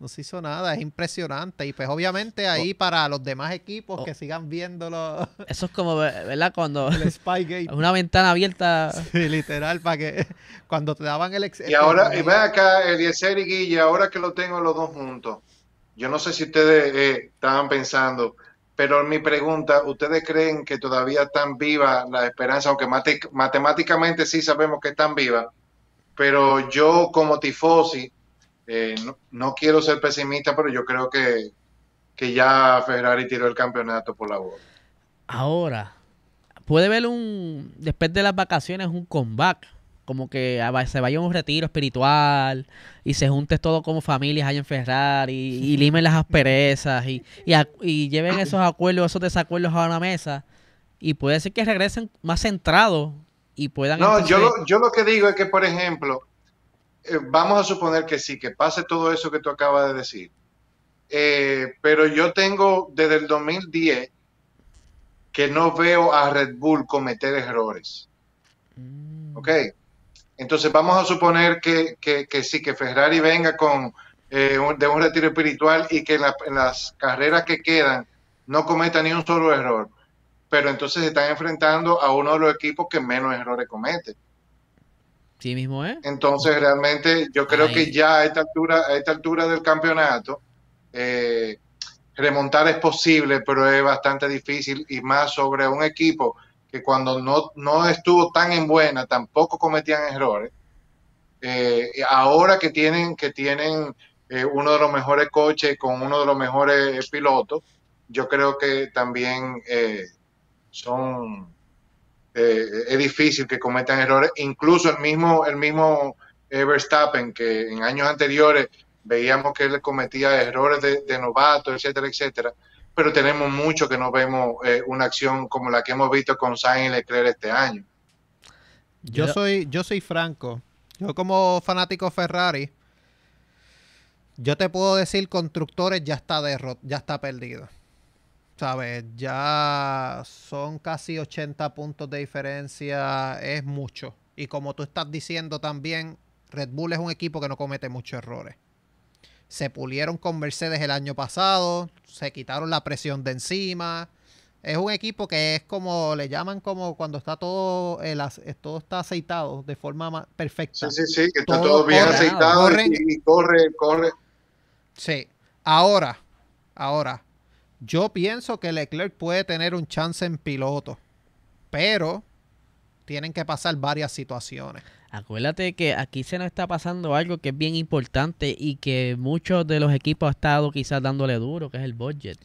No se hizo nada, es impresionante. Y pues obviamente ahí para los demás equipos
Oh.
que sigan viéndolo
Eso es como, ¿verdad? Cuando [LAUGHS]
el Spygate.
una ventana abierta.
Sí, literal, para que [LAUGHS] cuando te daban el ex-
Y ahora, y ve acá, Eliezer y Guille, ahora que lo tengo los dos juntos, yo no sé si ustedes eh, estaban pensando, pero mi pregunta, ¿ustedes creen que todavía están vivas la esperanza, aunque mate- matemáticamente sí sabemos que están vivas, pero yo como tifosi, eh, no, no quiero ser pesimista, pero yo creo que, que ya Ferrari tiró el campeonato por la bola.
Ahora, puede ver un, después de las vacaciones, un comeback. Como que se vaya a un retiro espiritual y se junte todo como familias allá en Ferrari y, limen las asperezas y, y, a- y lleven esos acuerdos, esos desacuerdos a una mesa. Y puede ser que regresen más centrados y puedan.
No, yo lo, yo lo que digo es que, por ejemplo, eh, vamos a suponer que sí, que pase todo eso que tú acabas de decir. Eh, pero yo tengo desde el 2010 que no veo a Red Bull cometer errores.
Mm,
¿Ok? Entonces vamos a suponer que, que- que sí, que Ferrari venga con eh, un- de un retiro espiritual y que en, la- en las carreras que quedan no cometa ni un solo error. Pero entonces se están enfrentando a uno de los equipos que menos errores comete.
Sí mismo, ¿eh?
Entonces, realmente, yo creo que ya a esta altura, a esta altura del campeonato, eh, remontar es posible, pero es bastante difícil y más sobre un equipo que cuando no, no estuvo tan en buena, tampoco cometían errores. Eh, ahora que tienen, que tienen eh, uno de los mejores coches con uno de los mejores pilotos, yo creo que también eh, son eh, es difícil que cometan errores. Incluso el mismo, el mismo eh, Verstappen, que en años anteriores veíamos que él cometía errores de, de novato, etcétera, etcétera. Pero tenemos mucho que no vemos eh, una acción como la que hemos visto con Sainz y Leclerc este año.
Yo
Yo-
soy, yo soy franco. Yo como fanático Ferrari, yo te puedo decir constructores ya está derrot, ya está perdido. ¿Sabes? Ya son casi 80 puntos de diferencia, es mucho. Y como tú estás diciendo también, Red Bull es un equipo que no comete muchos errores. Se pulieron con Mercedes el año pasado, se quitaron la presión de encima. Es un equipo que es como, le llaman como cuando está todo, el, ace- todo está aceitado de forma ma- perfecta.
Sí, sí, sí, que está
Todo
todo bien
corre,
aceitado
corren.
y, y corre, corre.
Sí. Ahora, ahora, yo pienso que Leclerc puede tener un chance en piloto, pero tienen que pasar varias situaciones.
Acuérdate que aquí se nos está pasando algo que es bien importante y que muchos de los equipos han estado quizás dándole duro, que es el budget.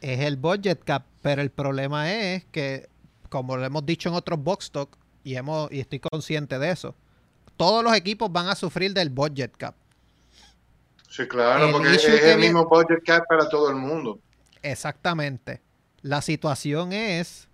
Es el budget cap, pero el problema es que, como lo hemos dicho en otros box talk, y, hemos, y estoy consciente de eso, todos los equipos van a sufrir del budget cap.
Sí, claro,
El
porque es
que
el mismo budget cap para todo el mundo.
Exactamente. La situación es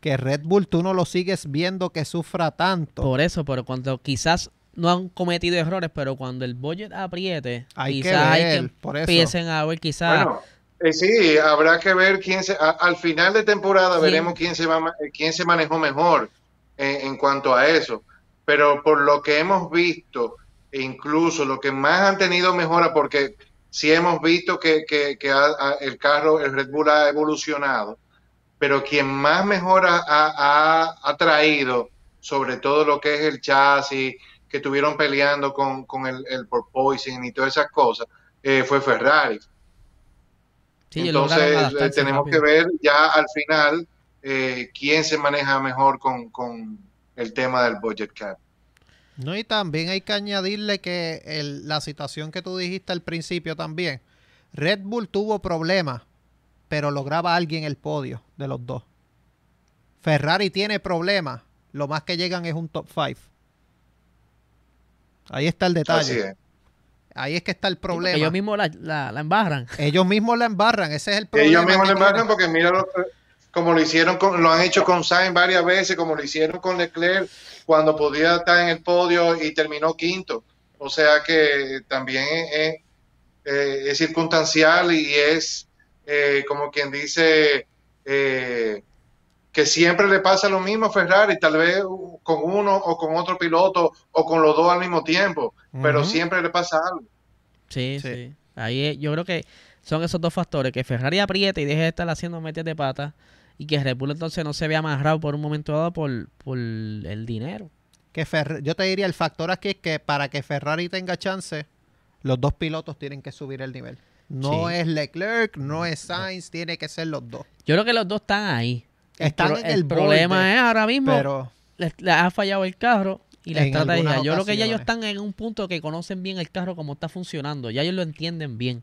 que Red Bull tú no lo sigues viendo que sufra tanto.
Por eso, pero cuando quizás no han cometido errores, pero cuando el budget apriete,
Hay que
quizás hay que
por eso.
empiecen a ver quizás...
Bueno, eh, sí, habrá que ver quién se, a- al final de temporada
Sí.
veremos quién se va, eh, quién se manejó mejor en, en cuanto a eso. Pero por lo que hemos visto, e incluso lo que más han tenido mejora, porque sí hemos visto que, que- que ha- ha- el carro, el Red Bull ha evolucionado, pero quien más mejora ha, traído, sobre todo lo que es el chasis, que estuvieron peleando con, con el, el porpoising y todas esas cosas, eh, fue Ferrari.
sí,
Entonces eh, tenemos
rápido.
que ver ya al final eh, quién se maneja mejor con, con el tema del budget cap.
No, y también hay que añadirle que el- la situación que tú dijiste al principio también. Red Bull tuvo problemas, pero lograba alguien el podio de los dos. Ferrari tiene problemas, lo más que llegan es un top 5. Ahí está el detalle.
Es.
Ahí es que está el
Sí,
problema.
ellos mismos la, la, la embarran.
Ellos mismos la embarran, ese es el problema.
Ellos mismos embarcan
tienen.
porque mira lo- como lo hicieron con, lo han hecho con Sainz varias veces, como lo hicieron con Leclerc cuando podía estar en el podio y terminó quinto. O sea que también es, es- es circunstancial y es eh, como quien dice eh, que siempre le pasa lo mismo a Ferrari, tal vez con uno o con otro piloto o con los dos al mismo tiempo, pero siempre le pasa algo.
Sí,
Sí.
sí. Ahí es- yo creo que son esos dos factores, que Ferrari apriete y deje de estar haciendo metidas de pata y que Red Bull entonces no se vea amarrado por un momento dado por, por el dinero.
que Fer- yo te diría el factor aquí es que para que Ferrari tenga chance, los dos pilotos tienen que subir el nivel. No
Sí.
es Leclerc, no es Sainz, tiene que ser los dos.
Yo creo que los dos están ahí.
Están
pro-
en el
problema
borde,
es ahora mismo
Pero
les, les ha fallado el carro y la estrategia. Yo creo que ya ellos están en un punto que conocen bien el carro como está funcionando. Ya ellos lo entienden bien.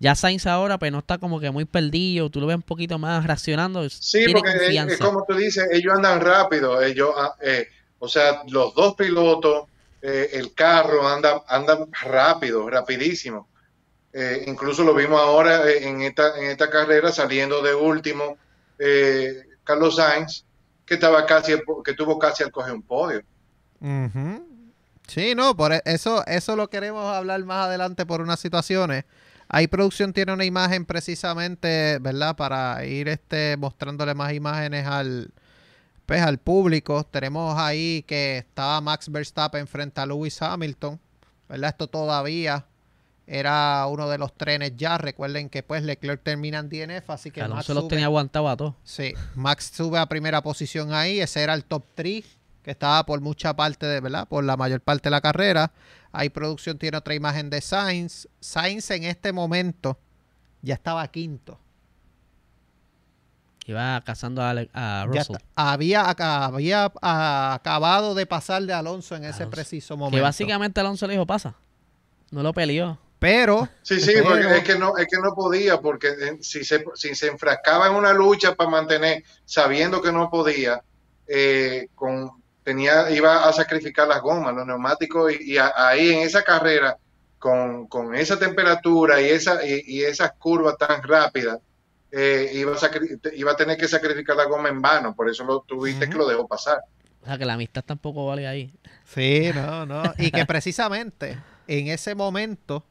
Ya Sainz ahora pues no está como que muy perdido. Tú lo ves un poquito más reaccionando.
Sí,
tiene
porque es,
confianza.
es como tú dices, ellos andan rápido, ellos, ah, eh, o sea, los dos pilotos, eh, el carro anda, andan rápido, rapidísimo. Eh, incluso lo vimos ahora eh, en esta, en esta carrera saliendo de último eh, Carlos Sainz, que estaba casi, que tuvo casi al coger un podio.
Ujú. Sí, no, por e- eso, eso lo queremos hablar más adelante por unas situaciones. Ahí producción tiene una imagen precisamente, ¿verdad? Para ir este mostrándole más imágenes al, pues, al público. Tenemos ahí que estaba Max Verstappen frente a Lewis Hamilton, ¿verdad? Esto todavía era uno de los trenes ya. Recuerden que pues Leclerc termina en DNF, así que Max
Alonso los
sube-
tenía aguantado a todos.
Sí, Max sube a primera posición ahí, ese era el top 3 que estaba por mucha parte de, ¿verdad? Por la mayor parte de la carrera. Ahí producción tiene otra imagen de Sainz. Sainz en este momento ya estaba quinto.
Iba cazando a, a Russell.
había, había acabado de pasar de Alonso en ese preciso momento.
Que básicamente Alonso le dijo, pasa. No lo peleó.
Pero,
Sí, sí,
pero-
porque es que no, es que no podía, porque si se, si se enfrascaba en una lucha para mantener, sabiendo que no podía, eh, con, tenía, iba a sacrificar las gomas, los neumáticos, y, y a- ahí en esa carrera, con, con esa temperatura y, esa, y, y esas curvas tan rápidas, eh, iba, a iba a tener que sacrificar la goma en vano, por eso lo tuviste que lo dejó pasar.
O sea que la amistad tampoco vale ahí.
Sí, no, no. Y que precisamente en ese momento,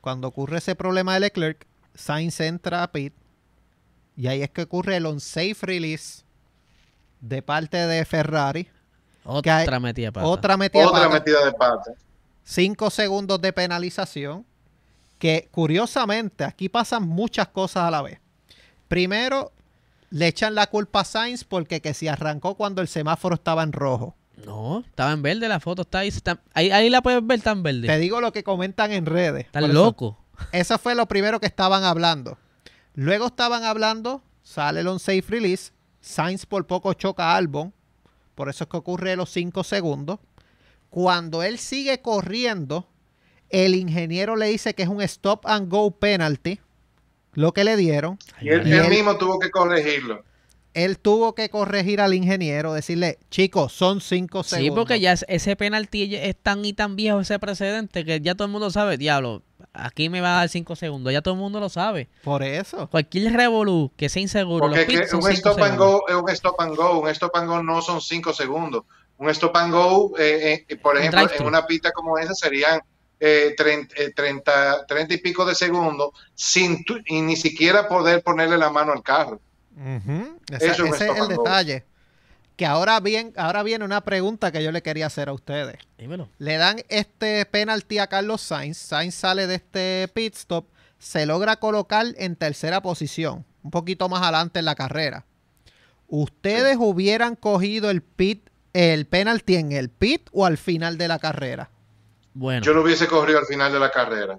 cuando ocurre ese problema de Leclerc, Sainz entra a pit y ahí es que ocurre el unsafe release de parte de Ferrari.
Otra metida de pata.
Otra metida
Otra
pata,
metida de pata.
cinco segundos de penalización. Que curiosamente aquí pasan muchas cosas a la vez. Primero, le echan la culpa a Sainz porque que se arrancó cuando el semáforo estaba en rojo.
No, estaba en verde, la foto está ahí. está- ahí, ahí la puedes ver, está en verde.
Te digo lo que comentan en redes.
Están
eso-
loco.
Eso fue lo primero que estaban hablando. Luego estaban hablando, sale el on-safe release, Sainz por poco choca a Albon, por eso es que ocurre los 5 segundos. Cuando él sigue corriendo, el ingeniero le dice que es un stop and go penalty, lo que le dieron.
Y él,
Y
él
él-
mismo tuvo que corregirlo.
Él tuvo que corregir al ingeniero, decirle, chicos, son 5
Sí,
segundos.
porque ya es- ese penalti es tan y tan viejo ese precedente que ya todo el mundo sabe, diablo, aquí me va a dar 5 segundos, ya todo el mundo lo sabe.
Por eso.
Cualquier revolú que sea inseguro,
Porque
los
que un
5
stop and go es un stop and go. Un stop and go no son cinco segundos. Un stop and go, eh, eh, por
Un
ejemplo, en una pista como esa serían eh, 30, eh, 30, 30 y pico de segundos sin tu- y ni siquiera poder ponerle la mano al carro. Eso es un
ese es el
and go.
detalle. Que ahora bien, ahora viene una pregunta que yo le quería hacer a ustedes.
Dímelo.
Le dan este penalti a Carlos Sainz. Sainz sale de este pit stop. Se logra colocar en tercera posición. Un poquito más adelante en la carrera. ¿Ustedes hubieran cogido el pit, el penalti en el pit o al final de la carrera?
Bueno,
Yo lo hubiese corrido al final de la carrera.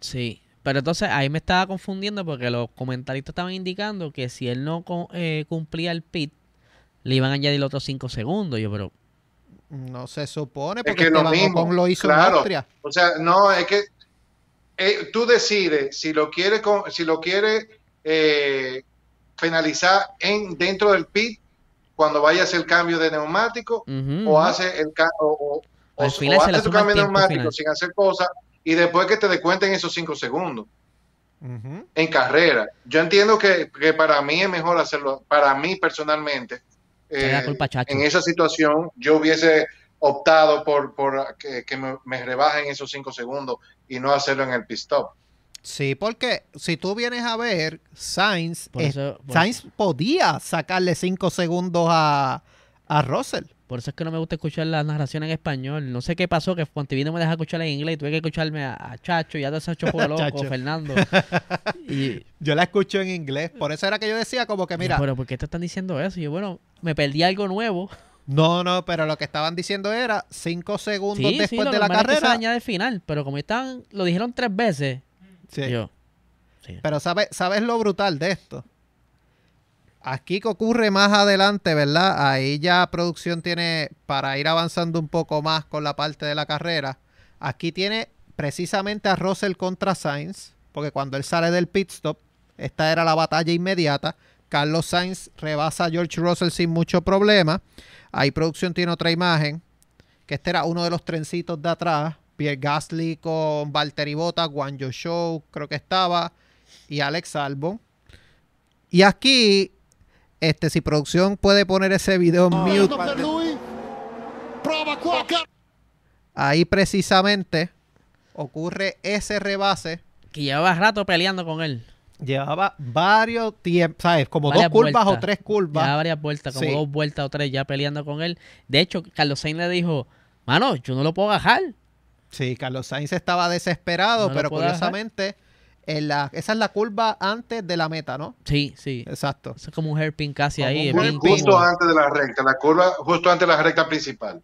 sí. Pero entonces ahí me estaba confundiendo porque los comentaristas estaban indicando que si él no eh, cumplía el pit, le iban a añadir otros 5 segundos. Yo, pero
No se supone
Es
porque
que lo
Esteban
mismo,
Ocon lo hizo en
claro.
Austria.
O sea, no, es que eh, tú decides si lo quieres con- si lo quieres eh, penalizar en dentro del pit cuando vayas el cambio de neumático o hace el o, o- O,
Al
o
final se le
antes tú
suma el
cambias
tiempo
neumático
final.
sin hacer cosas y después que te descuenten esos cinco segundos en carrera. Yo entiendo que, que para mí es mejor hacerlo, para mí personalmente, eh,
culpa
en esa situación yo hubiese optado por, por que, que me, me rebajen esos cinco segundos y no hacerlo en el pit stop.
Sí, porque si tú vienes a ver, Sainz, eh, Sainz podía sacarle 5 segundos a, a Russell.
Por eso es que no me gusta escuchar la narración en español. No sé qué pasó, que Fontivino me deja escuchar en inglés y tuve que escucharme a, a Chacho y a todo ese loco,
Chacho.
Fernando. [LAUGHS] Y,
Yo la escucho en inglés. Por eso era que yo decía como que, mira,
pero ¿por qué te están diciendo eso? Y yo, bueno, me perdí algo nuevo.
no, no, pero lo que estaban diciendo era 5 segundos
Sí, sí,
después
lo
de la
normal es que se
carrera.
añade al final, pero como estaban, lo dijeron tres veces,
Sí.
yo, sí.
Pero ¿sabes, ¿sabes lo brutal de esto? Aquí que ocurre más adelante, ¿verdad? Ahí ya producción tiene, para ir avanzando un poco más con la parte de la carrera, aquí tiene precisamente a Russell contra Sainz, porque cuando él sale del pit stop, esta era la batalla inmediata. Carlos Sainz rebasa a George Russell sin mucho problema. Ahí producción tiene otra imagen, que este era uno de los trencitos de atrás. Pierre Gasly con Valtteri Bottas, Guanjo Show, creo que estaba, y Alex Albon. Y aquí, este, si producción puede poner ese video en mute,
qua Car-
ahí precisamente ocurre ese rebase.
Que llevaba rato peleando con él.
Llevaba varios tiempos, ¿sabes? Como
Varias
dos curvas
vueltas.
o tres
Ya
curvas.
varias vueltas, como
Sí.
dos vueltas o tres ya peleando con él. De hecho, Carlos Sainz le dijo, mano, yo no lo puedo agarrar.
Sí, Carlos Sainz estaba desesperado,
No
pero
dejar.
Curiosamente, en la, esa es la curva antes de la meta, ¿no?
Sí, sí.
Exacto.
Eso es como un hairpin casi
Como
ahí.
un
justo antes de la recta, la curva, justo antes de la recta principal.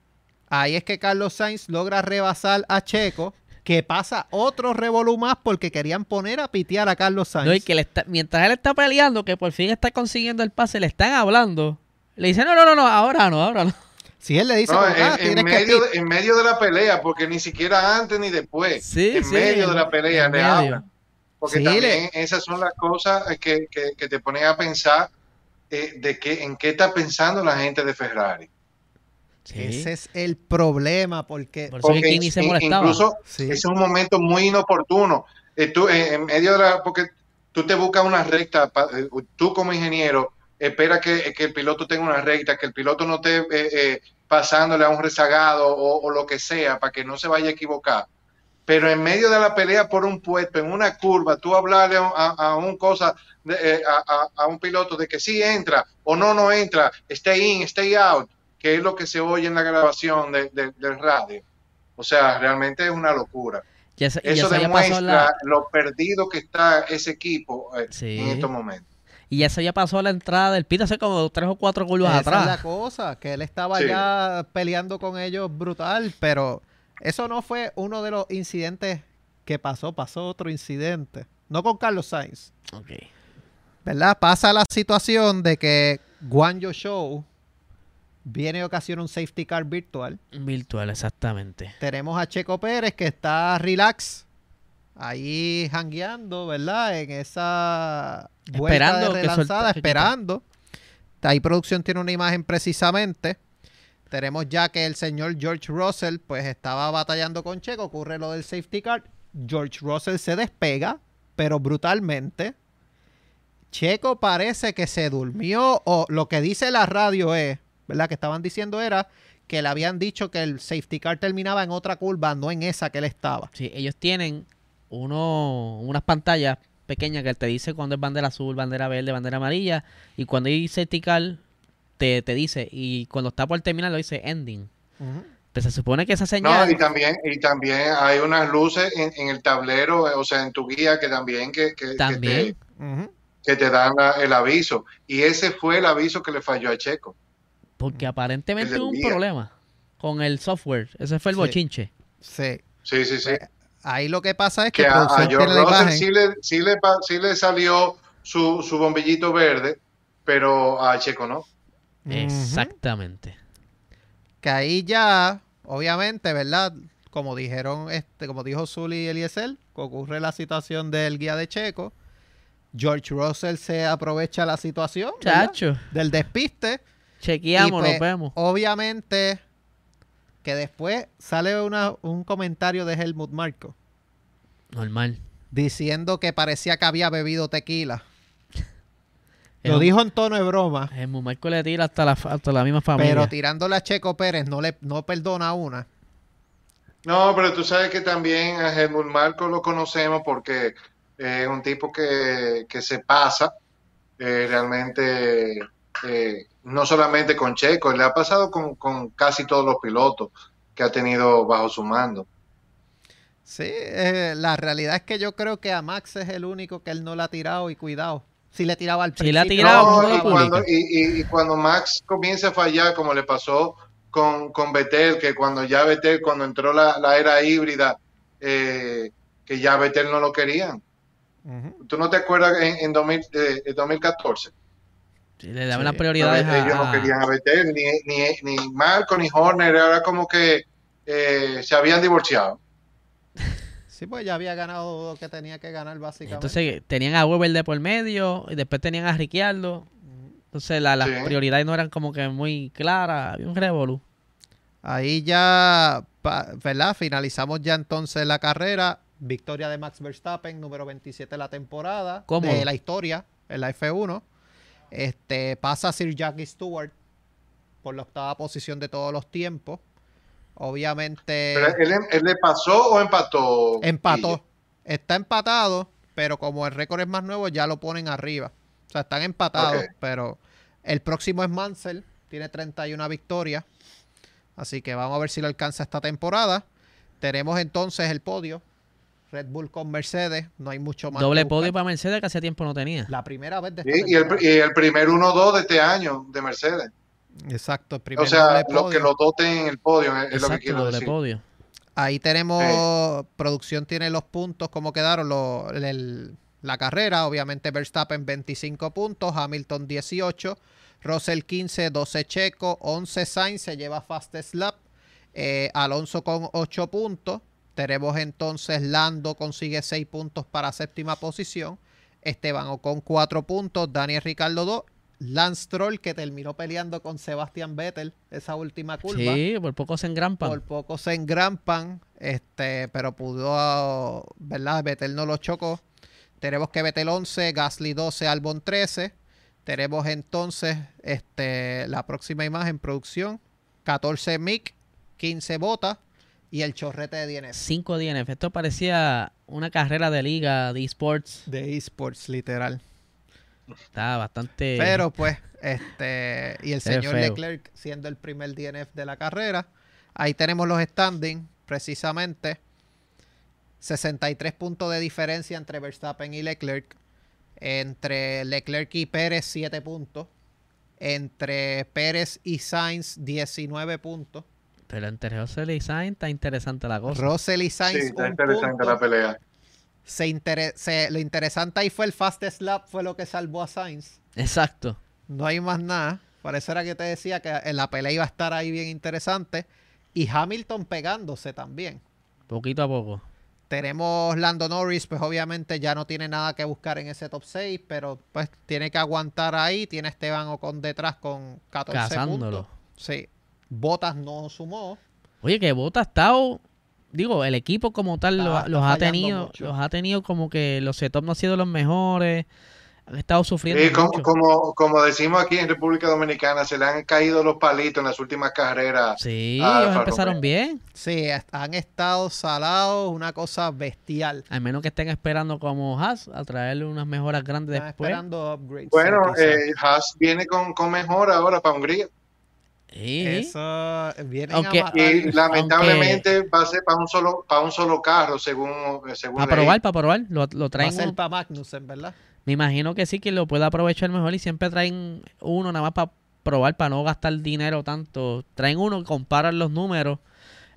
Ahí es que Carlos Sainz logra rebasar a Checo, que pasa otro revolú más porque querían poner a pitear a Carlos Sainz.
No, y que le está- mientras él está peleando, que por fin está consiguiendo el pase, le están hablando. Le dicen, no, no, no, no, ahora no, ahora no. [LAUGHS]
Si él le dice,
No, en,
"Ah,
en
que
medio
pit-".
de, en medio de la pelea, porque ni siquiera antes ni después.
Sí,
en
sí,
medio de la pelea le
medio.
hablan. Porque
Sí,
también
le-
esas son las cosas que, que- que te ponen a pensar eh, de que, en qué está pensando la gente de Ferrari.
Sí.
Ese es el problema, porque
Por eso que
Porque
Kimi se
in-
molestaba.
incluso
Sí.
ese es un momento muy inoportuno. Eh, tú, en, en medio de la, porque tú te buscas una recta, pa- eh, tú como ingeniero, espera que, que el piloto tenga una recta, que el piloto no esté eh, eh, pasándole a un rezagado o, o lo que sea, para que no se vaya a equivocar. Pero en medio de la pelea por un puesto, en una curva, tú hablarle a, a- a un cosa, de, eh, a, a- a un piloto de que sí entra o no, no entra, stay in, stay out, que es lo que se oye en la grabación de- de- del radio. O sea, realmente es una locura.
Ya se-
Eso
ya
demuestra
la,
lo perdido que está ese equipo eh,
Sí.
en estos momentos.
y eso ya pasó a la entrada del pit hace como tres o cuatro curvas
esa
atrás.
es la cosa, que él estaba
Sí.
ya peleando con ellos brutal, pero eso no fue uno de los incidentes que pasó, pasó otro incidente. No con Carlos Sainz,
Ok.
¿verdad? Pasa la situación de que Guanjo Show viene y ocasiona un safety car virtual.
Virtual, exactamente.
Tenemos a Checo Pérez que está relax, ahí jangueando, ¿verdad? En esa vuelta
Esperando
de relanzada, esperando. Ahí producción tiene una imagen precisamente. Tenemos ya que el señor George Russell pues estaba batallando con Checo, ocurre lo del safety car. George Russell se despega, pero brutalmente. Checo parece que se durmió o lo que dice la radio es, ¿verdad? Que estaban diciendo era que le habían dicho que el safety car terminaba en otra curva, no en esa que él estaba.
Sí, ellos tienen uno, unas pantallas pequeñas que te dice cuando es bandera azul, bandera verde, bandera amarilla. Y cuando hay safety car, te, te dice. Y cuando está por terminar, lo dice ending. Pues se supone que esa
No,
señal.
y también, y también hay unas luces en, en el tablero, o sea, en tu guía que también que, que- que
También.
que te dan la- el aviso. Y ese fue el aviso que le falló a Checo.
Porque aparentemente hubo un problema con el software. Ese fue el
Sí.
bochinche.
Sí.
Sí, sí, sí.
Ahí lo que pasa es que,
que a, a George Russell
imagen.
sí le, sí le, sí le salió su, su bombillito verde, pero a Checo no.
Exactamente.
Que ahí ya, obviamente, ¿verdad? Como dijeron, este, como dijo Zully y Eliezer, que ocurre la situación del guía de Checo. George Russell se aprovecha la situación del despiste.
Chequeamos,
pues,
nos vemos.
Obviamente, que después sale una, un comentario de Helmut Marco
Normal.
diciendo que parecía que había bebido tequila. Lo dijo en tono de broma,
El Marco le tira hasta la, hasta la misma familia.
pero tirándole a Checo Pérez no le no perdona una.
No, pero tú sabes que también a Helmut Marco lo conocemos porque es un tipo que, que se pasa eh, realmente, eh, no solamente con Checo, le ha pasado con, con casi todos los pilotos que ha tenido bajo su mando.
Sí, eh, la realidad es que yo creo que a Max es el único que él no le ha tirado y cuidado. Si le tiraba al
Sí le ha
principio.
tirado,
No,
no lo
y, cuando,
publica.
y, y- y cuando Max comienza a fallar, como le pasó con, con Vettel, que cuando ya Vettel, cuando entró la, la era híbrida, eh, que ya Vettel no lo querían.
Ujú.
¿Tú no te acuerdas en, en 2000, eh, en 2014?
Sí, le daban
Sí.
las prioridades
No, ellos
a,
no querían a Vettel, ni, ni, ni Marco, ni Horner, era como que eh, se habían divorciado. [LAUGHS]
Sí, pues ya había ganado lo que tenía que ganar básicamente.
Entonces tenían a Weber de por medio y después tenían a Ricciardo. Entonces la- las
Sí.
prioridades no eran como que muy claras. Había un revolú.
Ahí ya, pa- ¿verdad? Finalizamos ya entonces la carrera. Victoria de Max Verstappen, número 27 de la temporada.
Cómodo.
De la historia, en la F1. Este, pasa Sir Jackie Stewart por la octava posición de todos los tiempos. Obviamente
Pero él, él le pasó o empató.
empató.
Guille?
Está empatado, pero como el récord es más nuevo, ya lo ponen arriba. O sea, están empatados, pero el próximo es Mansell, tiene 31 victorias. Así que vamos a ver si lo alcanza esta temporada. Tenemos entonces el podio. Red Bull con Mercedes, no hay mucho más.
Doble podio para Mercedes que hace tiempo no tenía.
La primera vez de esta
Sí, y, el, y el primer 1-2 de este año de Mercedes.
Exacto, el primer
O sea, lo,
podio.
que los dos tengan el podio es, lo que quiero decir.
podio.
Ahí tenemos, producción tiene los puntos, como quedaron lo- el- la carrera. Obviamente Verstappen 25 puntos, Hamilton 18, Russell 15, 12 Checo, 11 Sainz se lleva fastest lap, eh, Alonso con 8 puntos. Tenemos entonces Lando consigue 6 puntos para séptima posición, Esteban Ocon 4 puntos, Daniel Ricardo 2, Lance Stroll que terminó peleando con Sebastian Vettel esa última curva
Sí, por poco se engrampan.
por poco se engrampan, este, pero pudo, ¿verdad? Vettel no lo chocó. Tenemos que Vettel 11, Gasly 12, Albon 13. Tenemos entonces este, la próxima imagen, producción, 14 Mick, 15 Bota y el chorrete de DNF.
5 DNF. Esto parecía una carrera de liga de esports.
De esports, literal.
Está bastante.
Pero pues, este, y el señor
feo.
Leclerc siendo el primer DNF de la carrera. Ahí tenemos los standings, precisamente. 63 puntos de diferencia entre Verstappen y Leclerc. Entre Leclerc y Pérez, 7 puntos. Entre Pérez y Sainz, 19 puntos.
Pero entre Russell y Sainz está interesante la cosa.
Russell y
Sí,
Sainz,
está
un
interesante
punto.
la pelea.
Se se- lo interesante ahí fue el fastest lap, fue lo que salvó a Sainz.
Exacto.
No hay más nada. Pareciera que te decía que en la pelea iba a estar ahí bien interesante. Y Hamilton pegándose también.
Poquito a poco.
Tenemos Lando Norris, pues obviamente ya no tiene nada que buscar en ese top 6, pero pues tiene que aguantar ahí. Tiene Esteban Ocon detrás con 14
Cazándolo.
puntos. Sí. Botas no sumó.
Oye, que Bota ha estado. Digo, el equipo como tal
Está-
los,
está
ha tenido.
mucho.
Los ha tenido como que los setups no han sido los mejores. Han estado sufriendo.
Y como,
mucho.
como, como decimos aquí en República Dominicana, se le han caído los palitos en las últimas carreras.
Sí, ellos empezaron bien.
Sí, han estado salados, una cosa bestial.
Al menos que estén esperando como Haas a traerle unas mejoras grandes
Están
después.
esperando upgrades.
Bueno,
sí,
eh, Haas viene con, con mejor ahora para Hungría.
Sí,
Eso vienen
Aunque-.
Y lamentablemente va a ser para un solo para un solo carro, según, según
Para probar, para probar. Lo, lo
Va a
traen.
ser para Magnussen, ¿verdad?
Me imagino que sí, que lo puede aprovechar mejor y siempre traen uno nada más para probar, para no gastar dinero tanto. Traen uno, comparan los números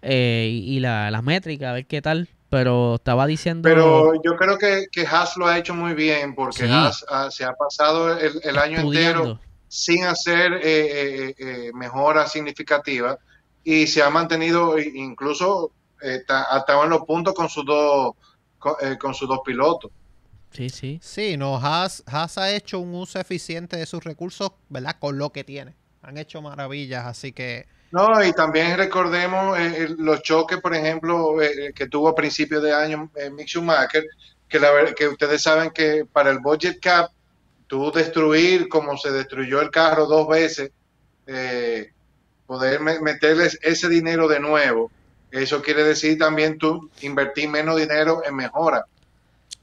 eh, y, y la- las métricas, a ver qué tal. Pero estaba diciendo...
Pero yo creo que, que Haas lo ha hecho muy bien porque
Sí.
Haas ah, se ha pasado el, el año entero. Sin hacer eh, eh, eh, mejoras significativas y se ha mantenido incluso eh, en los puntos con sus dos con, eh, con sus dos pilotos.
Sí, sí.
Sí, no, Haas, Haas ha hecho un uso eficiente de sus recursos, ¿verdad? Con lo que tiene. Han hecho maravillas, así que
No, y también recordemos eh, el- los choques, por ejemplo, eh, que tuvo a principios de año eh, Mick Schumacher, que, la, que ustedes saben que para el budget cap, tú destruir como se destruyó el carro dos veces, eh, poder me- meterles ese dinero de nuevo, eso quiere decir también tú invertir menos dinero en mejora.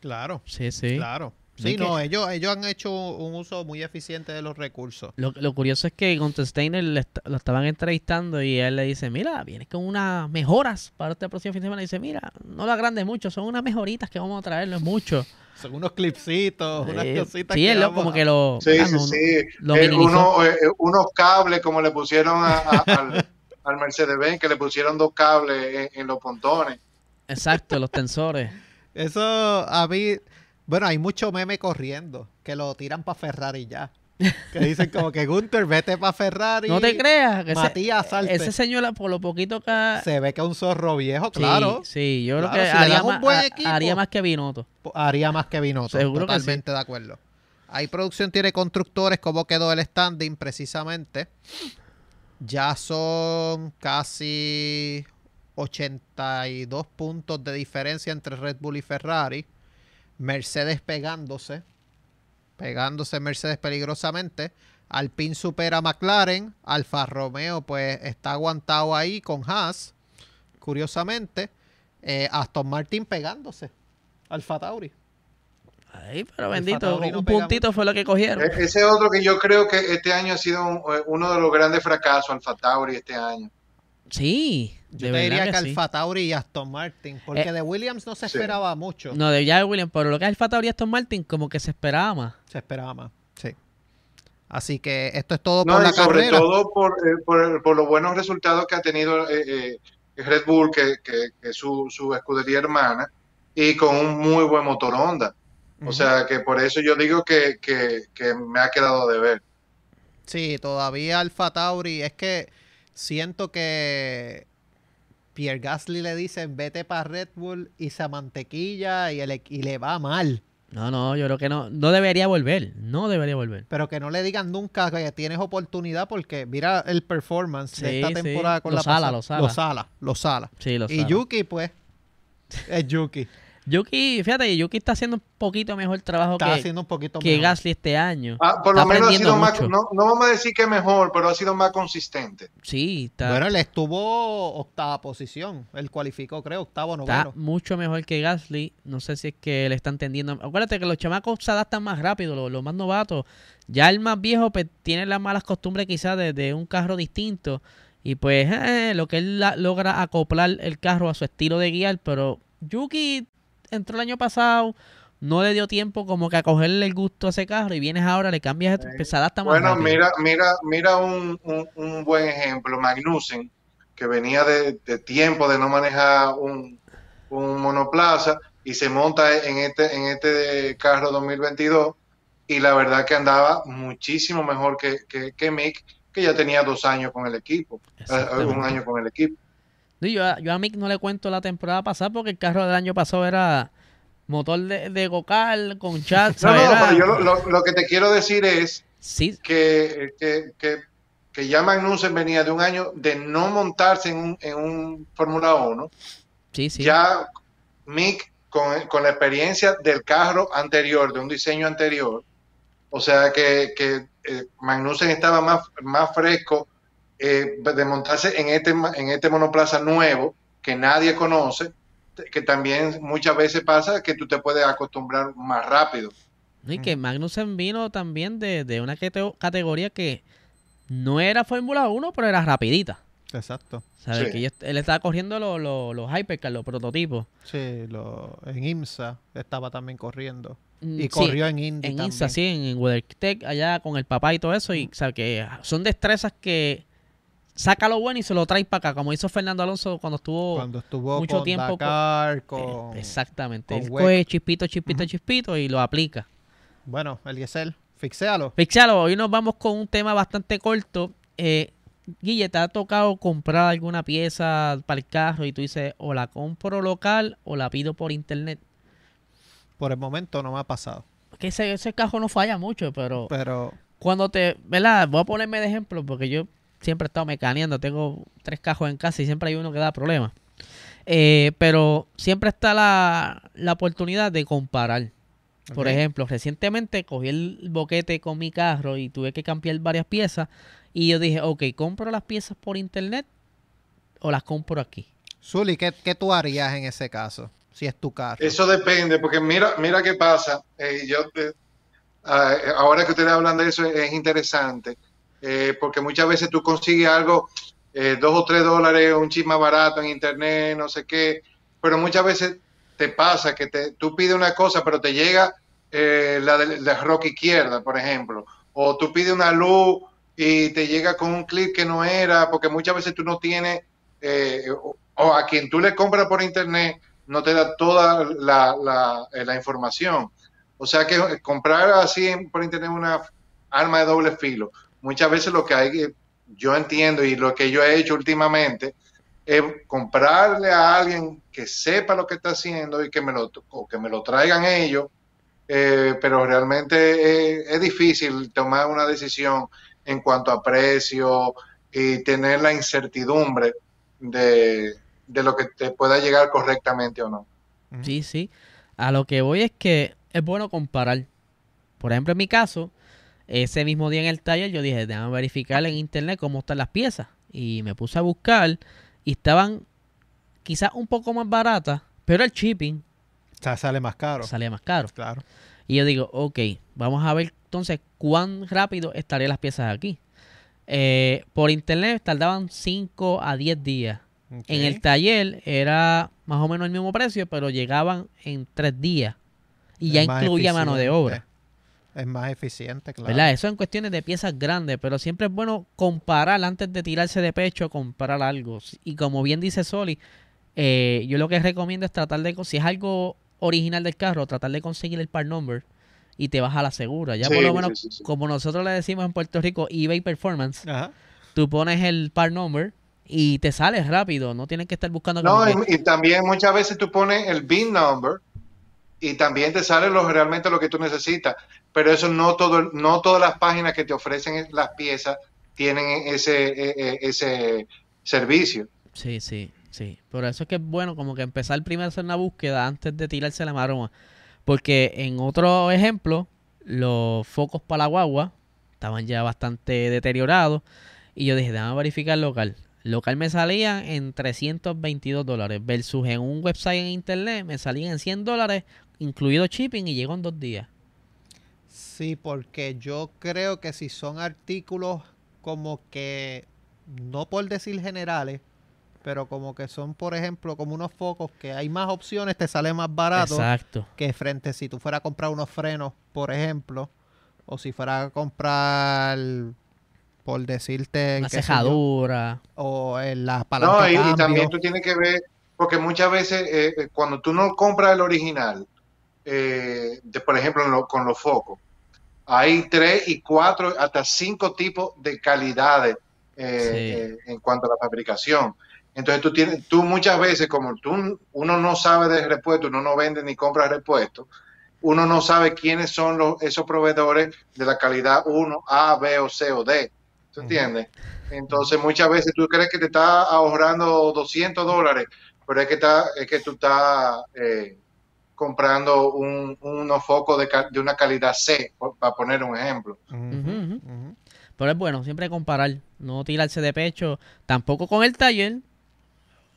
claro,
Sí, sí.
claro.
No
Sí,
que-
no, ellos, ellos han hecho un uso muy eficiente de los recursos.
Lo, lo curioso es que Gunther Steiner le est- lo estaban entrevistando y él le dice, mira, vienes con unas mejoras para este próximo fin de semana. Y dice, mira, no lo agrandes mucho, son unas mejoritas que vamos a traer, no es mucho.
Son unos clipsitos, unas
Eh,
cositas
sí,
que
él como que lo...
Sí,
ah,
sí,
no,
sí.
lo
Eh, uno, eh, eh, unos cables como le pusieron a- a- al, [LAUGHS] al Mercedes-Benz, que le pusieron dos cables en, en los pontones.
Exacto, los tensores.
Eso a mí, bueno, hay mucho meme corriendo que lo tiran para Ferrari ya. Que dicen como que Gunther, vete para Ferrari.
No te creas. Que ese-
Matías, salte.
Ese señor, por lo poquito que...
Se ve que es un zorro viejo,
Sí,
claro.
Sí, yo
Claro,
creo que
si
haría, más,
buen equipo.
haría más que Binotto.
Haría más que Binotto.
Seguro que
totalmente de acuerdo. Ahí producción tiene constructores, cómo quedó el standing precisamente. Ya son casi 82 puntos de diferencia entre Red Bull y Ferrari. Mercedes pegándose. Pegándose Mercedes peligrosamente. Alpine supera a McLaren. Alfa Romeo pues está aguantado ahí con Haas. Curiosamente. Eh, Aston Martin pegándose. Alfa Tauri.
Ay, pero bendito,
no
un puntito fue lo que cogieron.
E- Ese otro que yo creo que este año ha sido un- eh, uno de los grandes fracasos, Alfa Tauri, este año.
Sí,
Yo
de
te diría que. Alfa Tauri y Aston Martin, porque
Eh,
de Williams no se
sí.
esperaba mucho.
No, de ya Williams, pero lo que es el Fatauri y Aston Martin, como que se esperaba más.
Se esperaba más, sí. Así que esto es todo
No,
por
y
la
sobre
carrera.
todo por, eh, por, por los buenos resultados que ha tenido eh, eh, Red Bull, que, que- que es su, su escudería hermana, y con un muy buen motor Honda. O sea que por eso yo digo que, que- que me ha quedado de ver.
Sí, todavía Alfa Tauri. Es que siento que Pierre Gasly le dicen vete para Red Bull y se mantequilla y, el- y le va mal.
No, no, yo creo que no. No debería volver. No debería volver.
Pero que no le digan nunca que tienes oportunidad porque mira el performance de esta
sí.
temporada con
Lo
la
sala,
pasada.
lo sala.
Lo sala, lo sala.
Sí, lo
Y. Yuki, pues, es Yuki. [LAUGHS]
Yuki, fíjate, Yuki está haciendo un poquito mejor trabajo
Está
que,
haciendo un poquito
que
mejor.
Gasly este año.
Ah, por lo
Está
menos ha sido más, no, no vamos a decir que mejor, pero ha sido más consistente.
Sí, está,
Bueno, él estuvo octava posición. Él cualificó, creo, octavo,
está
noveno.
mucho mejor que Gasly. No sé si es que le está entendiendo. Acuérdate que los chamacos se adaptan más rápido, los, los más novatos. Ya el más viejo pues, tiene las malas costumbres quizás de, de un carro distinto. Y pues eh, lo que él la- logra acoplar el carro a su estilo de guiar. Pero Yuki entró el año pasado, no le dio tiempo como que a cogerle el gusto a ese carro. Y vienes ahora, le cambias, se adapta más
Bueno,
rápido.
mira, mira, mira un, un- un buen ejemplo, Magnussen, que venía de, de tiempo de no manejar un, un monoplaza y se monta en este, en este carro 2022 y la verdad que andaba muchísimo mejor que, que, que Mick, que ya tenía dos años con el equipo, eh, un año con el equipo.
No, yo, a- yo a Mick no le cuento la temporada pasada porque el carro del año pasado era motor de, de Gocal con [LAUGHS] chat.
No, no,
Era-
pero yo lo, lo- lo que te quiero decir es
Sí,
que, que, que, que ya Magnussen venía de un año de no montarse en un, en un Fórmula 1
sí, sí.
ya Mick con, con la experiencia del carro anterior, de un diseño anterior, o sea que, que eh, Magnussen estaba más, más fresco eh, de montarse en este, ma- en este monoplaza nuevo que nadie conoce, que también muchas veces pasa que tú te puedes acostumbrar más rápido.
Y que Magnussen vino también de, de una cate- categoría que no era Fórmula 1, pero era rapidita.
Exacto.
¿Sabes?
Sí.
Que ellos- él estaba corriendo los, los, los hypercars, los prototipos.
Sí, lo, en IMSA estaba también corriendo.
Mm,
Y
sí,
corrió en Indy
en
también.
Insta, sí, en, en WeatherTech, allá con el papá y todo eso. Y, o sea, que son destrezas que saca lo bueno y se lo trae para acá, como hizo Fernando Alonso cuando estuvo
Cuando estuvo
mucho
con
tiempo con-
Dakar,
Eh,
con...
exactamente.
con
Él coge chispito, chispito, chispito y lo aplica.
Bueno, Eliezer, fixéalo.
Fixalo, hoy nos vamos con un tema bastante corto. Eh, Guille, ¿te ha tocado comprar alguna pieza para el carro y tú dices, o la compro local o la pido por internet?
Por el momento no me ha pasado.
Que ese, ese carro no falla mucho, pero
Pero
cuando te, ¿verdad? Voy a ponerme de ejemplo porque yo siempre he estado mecaneando, tengo tres cajos en casa y siempre hay uno que da problemas. Eh, pero siempre está la, la oportunidad de comparar. Por ejemplo, recientemente cogí el boquete con mi carro y tuve que cambiar varias piezas. Y yo dije, ok, ¿compro las piezas por internet o las compro aquí?
Zuli, ¿qué, qué tú harías en ese caso? Si es tu carro.
Eso depende, porque mira, mira qué pasa. Eh, yo, eh, ah, ahora que ustedes hablan de eso es, es interesante, eh, porque muchas veces tú consigues algo, eh, dos o tres dólares, un chip más barato en internet, no sé qué, pero muchas veces te pasa que te, tú pides una cosa, pero te llega eh, la de la rock izquierda, por ejemplo, o tú pides una luz y te llega con un clip que no era, porque muchas veces tú no tienes, eh, o, o a quien tú le compras por internet, no te da toda la, la, la información. O sea que comprar así por internet una arma de doble filo, muchas veces lo que hay, que- yo entiendo y lo que yo he hecho últimamente, es comprarle a alguien que sepa lo que está haciendo y que me lo, o que me lo traigan ellos, eh, pero realmente eh, es difícil tomar una decisión en cuanto a precio y tener la incertidumbre de, de lo que te pueda llegar correctamente o no.
Sí, sí. A lo que voy es que es bueno comparar. Por ejemplo, en mi caso, ese mismo día en el taller yo dije, déjame verificar en internet cómo están las piezas. Y me puse a buscar y estaban quizás un poco más baratas, pero el shipping
O sea, sale más caro.
salía más caro.
Claro.
Y yo digo, ok, vamos a ver entonces cuán rápido estarían las piezas aquí. Eh, por internet tardaban 5 a 10 días. En el taller era más o menos el mismo precio, pero llegaban en 3 días. Y ya
Es
incluía mano de obra.
Es más eficiente, claro.
¿Verdad? Eso en cuestiones de piezas grandes, pero siempre es bueno comparar antes de tirarse de pecho, comparar algo. Y como bien dice Soli, eh, yo lo que recomiendo es tratar de, si es algo original del carro, tratar de conseguir el part number y te vas a la segura. Ya
Sí,
por lo menos,
sí, sí, sí.
como nosotros le decimos en Puerto Rico, eBay Performance,
Ajá.
tú pones el part number y te sales rápido, no tienes que estar buscando
No,
que-
y, y también muchas veces tú pones el BIN number y también te sale lo, realmente lo que tú necesitas, pero eso no todo, no todas las páginas que te ofrecen las piezas tienen ese, e- e- ese servicio.
Sí, sí, sí. Por eso es que es bueno como que empezar primero a hacer una búsqueda antes de tirarse la maroma. Porque en otro ejemplo, los focos para la guagua estaban ya bastante deteriorados. Y yo dije, déjame verificar local. Local me salían en 322 dólares. Versus en un website en internet me salían en 100 dólares, incluido shipping, y llegó en dos días.
Sí, porque yo creo que si son artículos como que, no por decir generales, pero como que son, por ejemplo, como unos focos que hay más opciones, te sale más barato
Exacto.
que frente si tú fueras a comprar unos frenos, por ejemplo, o si fueras a comprar, por decirte,
Una
sé yo,
cejadura.
o en las
No,
palancas
y, también tú tienes que ver, porque muchas veces eh, eh, cuando tú no compras el original, eh, de, por ejemplo lo- con los focos, hay tres y cuatro, hasta cinco tipos de calidades eh,
Sí.
eh, en cuanto a la fabricación. Entonces tú tienes, tú muchas veces, como tú, uno no sabe de repuestos, uno no vende ni compra repuestos, uno no sabe quiénes son los, esos proveedores de la calidad 1, A, B o C o D. ¿Tú entiendes? Entonces muchas veces tú crees que te estás ahorrando 200 dólares, pero es que, está, es que tú estás eh, comprando un, unos focos de, una calidad C, para poner un ejemplo.
Pero es bueno siempre comparar, no tirarse de pecho, tampoco con el taller,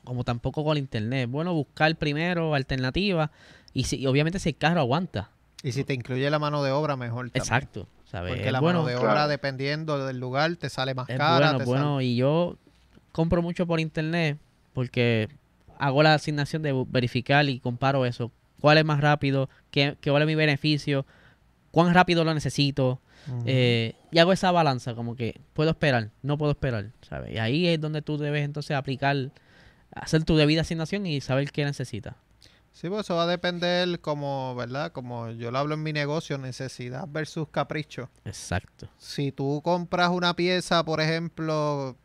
como tampoco con el internet. Es bueno buscar primero alternativas y, si, y obviamente si el carro aguanta.
Y si te incluye la mano de obra, mejor. también.
Exacto. ¿sabes?
Porque
Es
la
bueno,
mano de obra,
Claro.
dependiendo del lugar, te sale más
es
cara.
bueno,
te
bueno. Y yo compro mucho por internet porque hago la asignación de verificar y comparo eso. ¿Cuál es más rápido? ¿Qué, qué vale mi beneficio? ¿Cuán rápido lo necesito? Eh, y hago esa balanza, como que puedo esperar, no puedo esperar, ¿sabes? Y ahí es donde tú debes entonces aplicar, hacer tu debida asignación y saber qué necesitas.
Sí, pues eso va a depender como, ¿verdad? Como yo lo hablo en mi negocio, necesidad versus capricho.
Exacto.
Si tú compras una pieza, por ejemplo,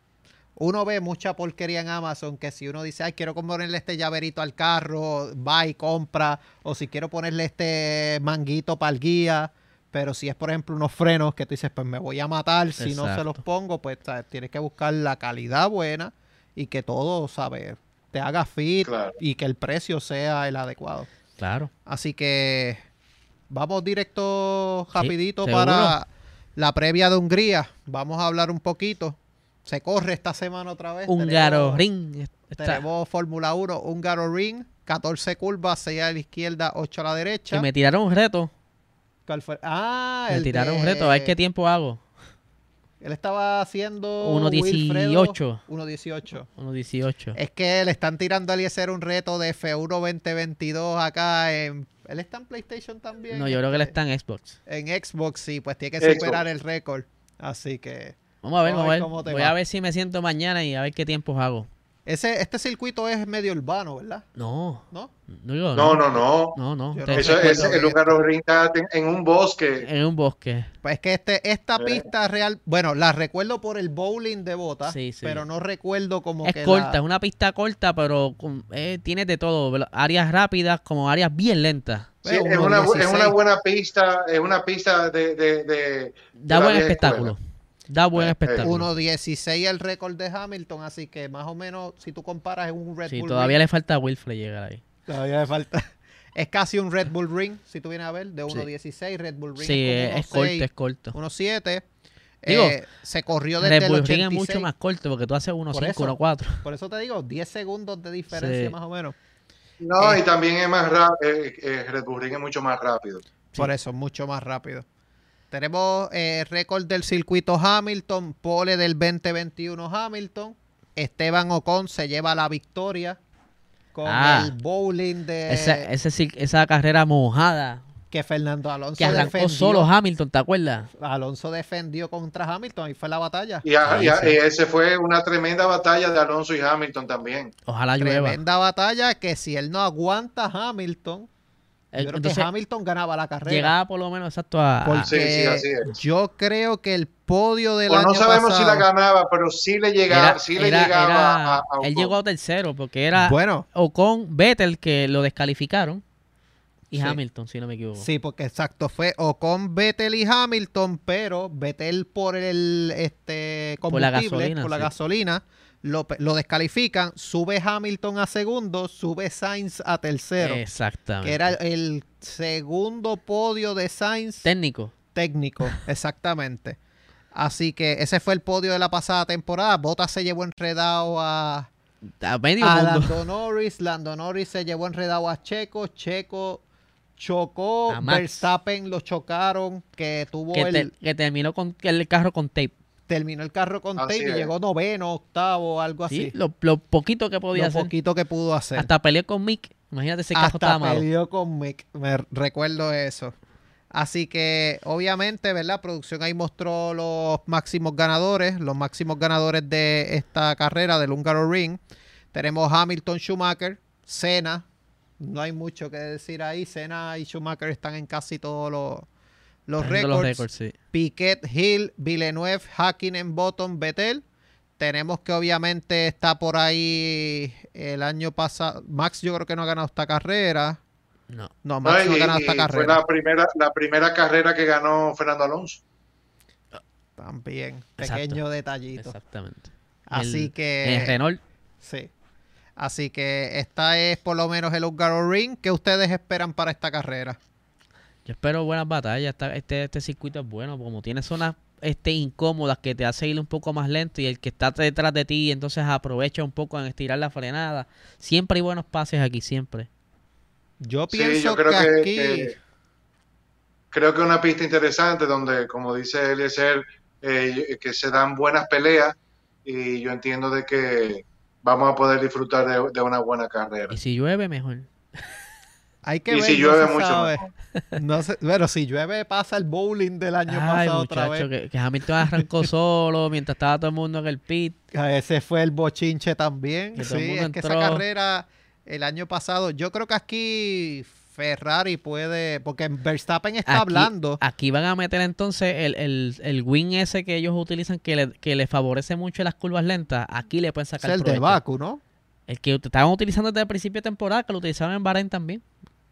uno ve mucha porquería en Amazon que si uno dice, ay, quiero ponerle este llaverito al carro, va y compra, o si quiero ponerle este manguito para el guía, Pero si es, por ejemplo, unos frenos que tú dices, pues me voy a matar si no se los pongo, pues ¿sabes? tienes que buscar la calidad buena y que todo, ¿sabes? Te haga fit
Claro.
y que el precio sea el adecuado.
Claro.
Así que vamos directo rapidito para la previa de Hungría. Vamos a hablar un poquito. Se corre esta semana otra vez.
Húngaro
Tenemos-
Ring.
Tenemos Fórmula 1, Húngaro Ring, 14 curvas, 6 a la izquierda, 8 a la derecha.
que me tiraron un reto.
¿Cuál fue? Ah,
Me
el
tiraron
de-
un reto. A ver qué tiempo hago.
Él estaba haciendo
1.18.
1.18.
1.18.
Es que le están tirando a Eliezer un reto de F1 2022 acá en... ¿Él está en PlayStation también?
No, yo creo que él está en Xbox.
En Xbox, sí, pues tiene que
Xbox.
superar el récord. Así que...
Vamos a ver,
Vamos a ver cómo te
Voy
va.
a ver si me siento mañana y a ver qué tiempos hago.
Ese, este circuito es medio urbano, ¿verdad?
No,
¿No?
no digo,
No, no, no.
No,
Eso es el lugar brinca en un bosque.
En un bosque.
Pues es que este, esta
Eh.
pista real, bueno, la recuerdo por el bowling de botas,
Sí, sí.
pero no recuerdo como
Es
que
corta,
la-
es una pista corta, pero con- eh, tiene de todo. Áreas rápidas como áreas bien lentas.
Sí,
Bueno,
es, una, es
1.16.
una buena pista, es una pista de, de, de-
Da buen espectáculo.
escuela.
Da buen
Eh, eh,
espectáculo.
1.16 el récord de Hamilton, así que más o menos, si tú comparas, es un Red
Sí,
Bull
todavía
Ring.
le falta a Wilfred llegar ahí.
Todavía le falta. [LAUGHS] Es casi un Red Bull Ring, si tú vienes a ver, de 1.16, Red Bull Ring
Sí,
es,
corto,
1.6,
es corto.
1.7.
Digo,
Eh, se corrió desde
Red
el
Bull
86.
Ring es mucho más corto porque tú haces 1.5,
eso.
1.4.
Por eso te digo, 10 segundos de diferencia
Sí.
más o menos.
No,
Eh.
y también es más rápido, Red Bull Ring es mucho más rápido.
Por eso, mucho más rápido. Tenemos eh, récord del circuito Hamilton, pole del 2021 Hamilton. Esteban Ocon se lleva la victoria con
Ah.
el bowling de
Esa, carrera mojada
que Fernando Alonso
que arrancó
defendió.
solo Hamilton, ¿te acuerdas?
Alonso defendió contra Hamilton, ahí fue la batalla.
Y, a-
Sí,
y a-
sí.
y ese fue una tremenda batalla de Alonso y Hamilton también.
Ojalá llueva.
Tremenda batalla que si él no aguanta Hamilton, yo creo
Entonces,
que Hamilton ganaba la carrera.
llegaba por lo menos exacto a...
Porque
Sí, sí, así es.
yo creo que el podio del
O
año
no sabemos si la ganaba, pero sí le llegaba,
era-
sí le
era-
llegaba
era-
a, a
él llegó a tercero porque era
Bueno,
Ocon, Vettel que lo descalificaron y
Sí.
Hamilton, si no me equivoco.
Sí, porque exacto, fue Ocon, Vettel y Hamilton, pero Vettel por el este
Por la
combustible,
gasolina,
por la
sí.
gasolina, lo, lo descalifican, sube Hamilton a segundo, sube Sainz a tercero,
Exactamente.
que era el, segundo podio de Sainz
técnico.
técnico, [LAUGHS] exactamente. Así que ese fue el podio de la pasada temporada. Bottas se llevó enredado a,
A medio
a
mundo.
Lando Norris. Lando Norris se llevó enredado a Checo. Checo chocó. Verstappen lo chocaron. Que tuvo
Que,
el.
te- que terminó con el carro con tape.
Terminó el carro con
Así
tape y
es.
llegó noveno, octavo, algo
Sí,
así.
lo, lo poquito que podía
Lo
hacer.
poquito que pudo hacer.
Hasta peleó con Mick. Imagínate ese carro estaba
Hasta
malo.
peleó con Mick. Me recuerdo eso. Así que, obviamente, ¿verdad? Producción ahí mostró los máximos ganadores, los máximos ganadores de esta carrera del Húngaro Ring. Tenemos Hamilton Schumacher, Senna. No hay mucho que decir ahí. Senna y Schumacher están en casi todos los, los récords.
los récords, sí.
Piquet, Hill, Villeneuve, Hakkinen, Button, Vettel. Tenemos que obviamente está por ahí el año pasado. Max yo creo que no ha ganado esta carrera.
No.
No,
No,
Max no ha ganado esta
fue
carrera.
la primera, la primera carrera que ganó Fernando Alonso.
También,
Exacto.
pequeño detallito.
Exactamente.
Así
El-
que...
En Renault,
Sí. Así que esta es por lo menos el Húngaro Ring. ¿Qué ustedes esperan para esta carrera?
Yo espero buenas batallas. Este, este circuito es bueno, como tiene zonas este, incómodas que te hace ir un poco más lento y el que está detrás de ti entonces aprovecha un poco en estirar la frenada. Siempre hay buenos pases aquí, siempre.
Yo
Sí,
pienso
yo creo
que,
que,
aquí...
que- creo que una pista interesante donde, como dice Eliezer, eh, que se dan buenas peleas y yo entiendo de que vamos a poder disfrutar de, de una buena carrera.
Y si llueve, mejor.
Hay que
Y
ver,
si llueve mucho
sabe. No sé, bueno, si llueve pasa el bowling del año
Ay,
pasado otra
muchacho,
vez.
que, que Hamilton arrancó [LAUGHS] solo mientras estaba todo el mundo en el pit.
Ah, Ese fue el bochinche también.
Que
Sí, es que esa carrera el año pasado, yo creo que aquí Ferrari puede, porque Verstappen está
Aquí-
hablando.
Aquí van a meter entonces el, el, el wing ese que ellos utilizan que le, que le favorece mucho las curvas lentas. Aquí le pueden
Es
sacar
el de. Baku, ¿no?
El que estaban utilizando desde el principio de temporada, que lo utilizaban en Bahrein también.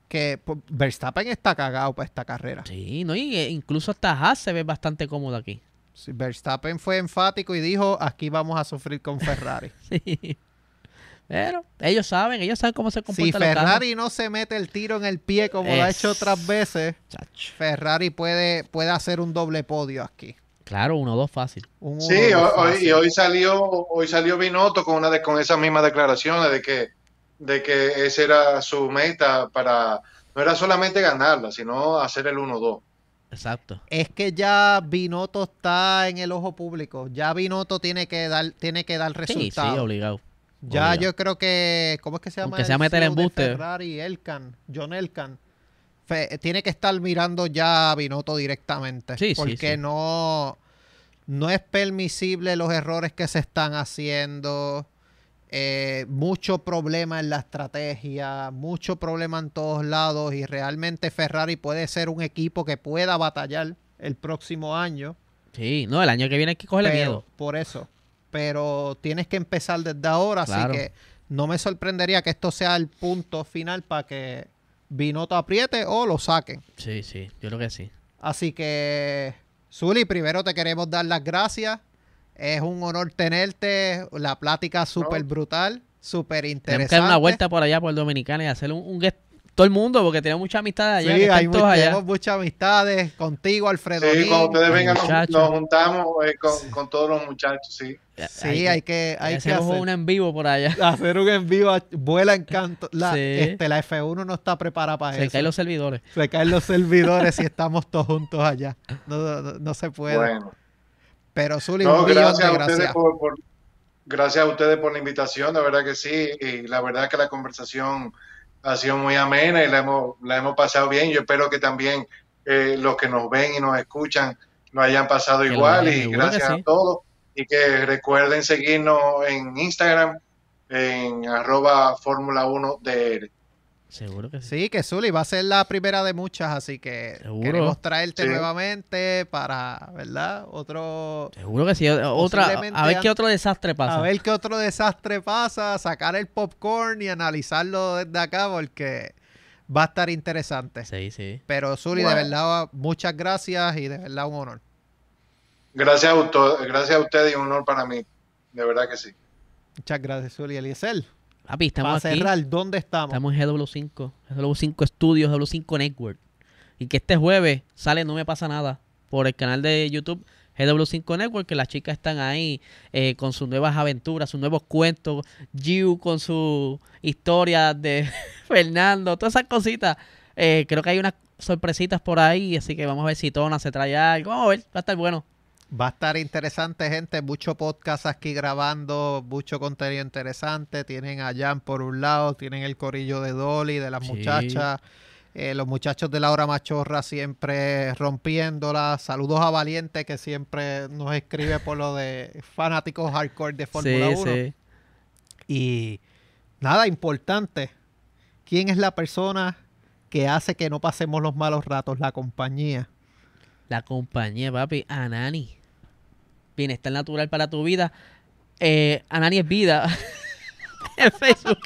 Que pues, Verstappen está cagado para esta carrera.
Sí, no, y eh, incluso hasta Haas se ve bastante cómodo aquí.
Sí, Verstappen fue enfático y dijo, aquí vamos a sufrir con Ferrari. [LAUGHS]
Sí. Pero ellos saben, ellos saben cómo se
si
comportan los carros.
Ferrari no se mete el tiro en el pie como lo ha hecho otras veces,
Chacho.
Ferrari puede, puede hacer un doble podio aquí.
Claro, uno o dos fácil.
Sí,
dos
hoy,
fácil.
y hoy salió, hoy salió Binotto con una de, con esas mismas declaraciones de que, de que esa era su meta para, no era solamente ganarla, sino hacer el 1-2.
Exacto.
Es que ya Binotto está en el ojo público. Ya Binotto tiene que dar, tiene que dar
Sí, sí,
resultados.
obligado.
ya
obligado.
yo creo que, ¿cómo es que se llama?
Sea meter
CEO de
embuste.
Ferrari, Elkan, John Elkan. Fe- tiene que estar mirando ya a Binotto directamente.
Sí, sí,
porque
sí.
no, no es permisible los errores que se están haciendo. Eh, mucho problema en la estrategia, mucho problema en todos lados y realmente Ferrari puede ser un equipo que pueda batallar el próximo año.
Sí, no, el año que viene hay que cogerle
pero-
miedo.
Por eso. Pero tienes que empezar desde ahora,
Claro.
así que no me sorprendería que esto sea el punto final para que Binotto apriete o lo saquen.
Sí, sí, yo creo que sí.
Así que, Zuli, primero te queremos dar las gracias. Es un honor tenerte. La plática súper brutal, súper
Tenemos
interesante.
que dar una vuelta por allá por Dominicana y hacer un, un guest. Todo el mundo, porque tenemos mucha amistad allá.
Sí, hay
allá.
tenemos muchas amistades contigo, Alfredo.
Sí, cuando ustedes vengan nos, juntamos eh, con, con todos los muchachos, sí.
Sí, hay que, hay que hacer.
un en vivo por allá. [LAUGHS]
hacer un envío a- vuela en canto. La,
Sí.
este, la F1 no está preparada para
Se
eso.
caen los servidores.
Se caen los servidores y estamos todos juntos allá. No, no- no se puede.
Bueno.
Pero Zuli,
No,
un millón
gracias
de
a ustedes
gracias.
por, por- gracias a ustedes por la invitación, de verdad que sí, y la verdad que la conversación ha sido muy amena y la hemos, la hemos pasado bien. Yo espero que también eh, los que nos ven y nos escuchan lo hayan pasado
Que
igual y gracias
sí.
a todos y que recuerden seguirnos en Instagram en arroba Fórmula 1 DR.
Seguro que sí.
Sí, que Zuli va a ser la primera de muchas, así que
Seguro.
queremos traerte
Sí.
nuevamente para, ¿verdad? Otro...
Seguro que sí. Otra, a ver qué otro desastre pasa.
A ver qué otro desastre pasa, sacar el popcorn y analizarlo desde acá porque va a estar interesante.
Sí, sí.
Pero Zuli,
Bueno.
de verdad, muchas gracias y de verdad un honor.
Gracias a, uto- gracias a ustedes y un honor para mí, de verdad que sí.
Muchas gracias, Zuli. Eliezer,
Papi,
para
estamos aquí.
cerrar, ¿dónde estamos?
Estamos en GW5. GW5 Studios, GW5 Network. Y que este jueves sale No Me Pasa Nada por el canal de YouTube GW5 Network, que las chicas están ahí eh, con sus nuevas aventuras, sus nuevos cuentos. Giu con su historia de [LAUGHS] Fernando, todas esas cositas. Eh, creo que hay unas sorpresitas por ahí, así que vamos a ver si Tona se trae algo. Vamos a ver, va a estar bueno.
Va a estar interesante, gente. Mucho podcast aquí grabando, mucho contenido interesante. Tienen a Jan por un lado, tienen el corillo de Dolly, de las
Sí.
muchachas. eh, los muchachos de la hora machorra siempre rompiéndola. Saludos a Valiente que siempre nos escribe por lo de fanáticos hardcore de Fórmula 1. Y nada, importante. ¿Quién es la persona que hace que no pasemos los malos ratos? La compañía.
La compañía, papi, Anani. Bienestar natural para tu vida. Eh, Anani es vida. [LAUGHS] en Facebook.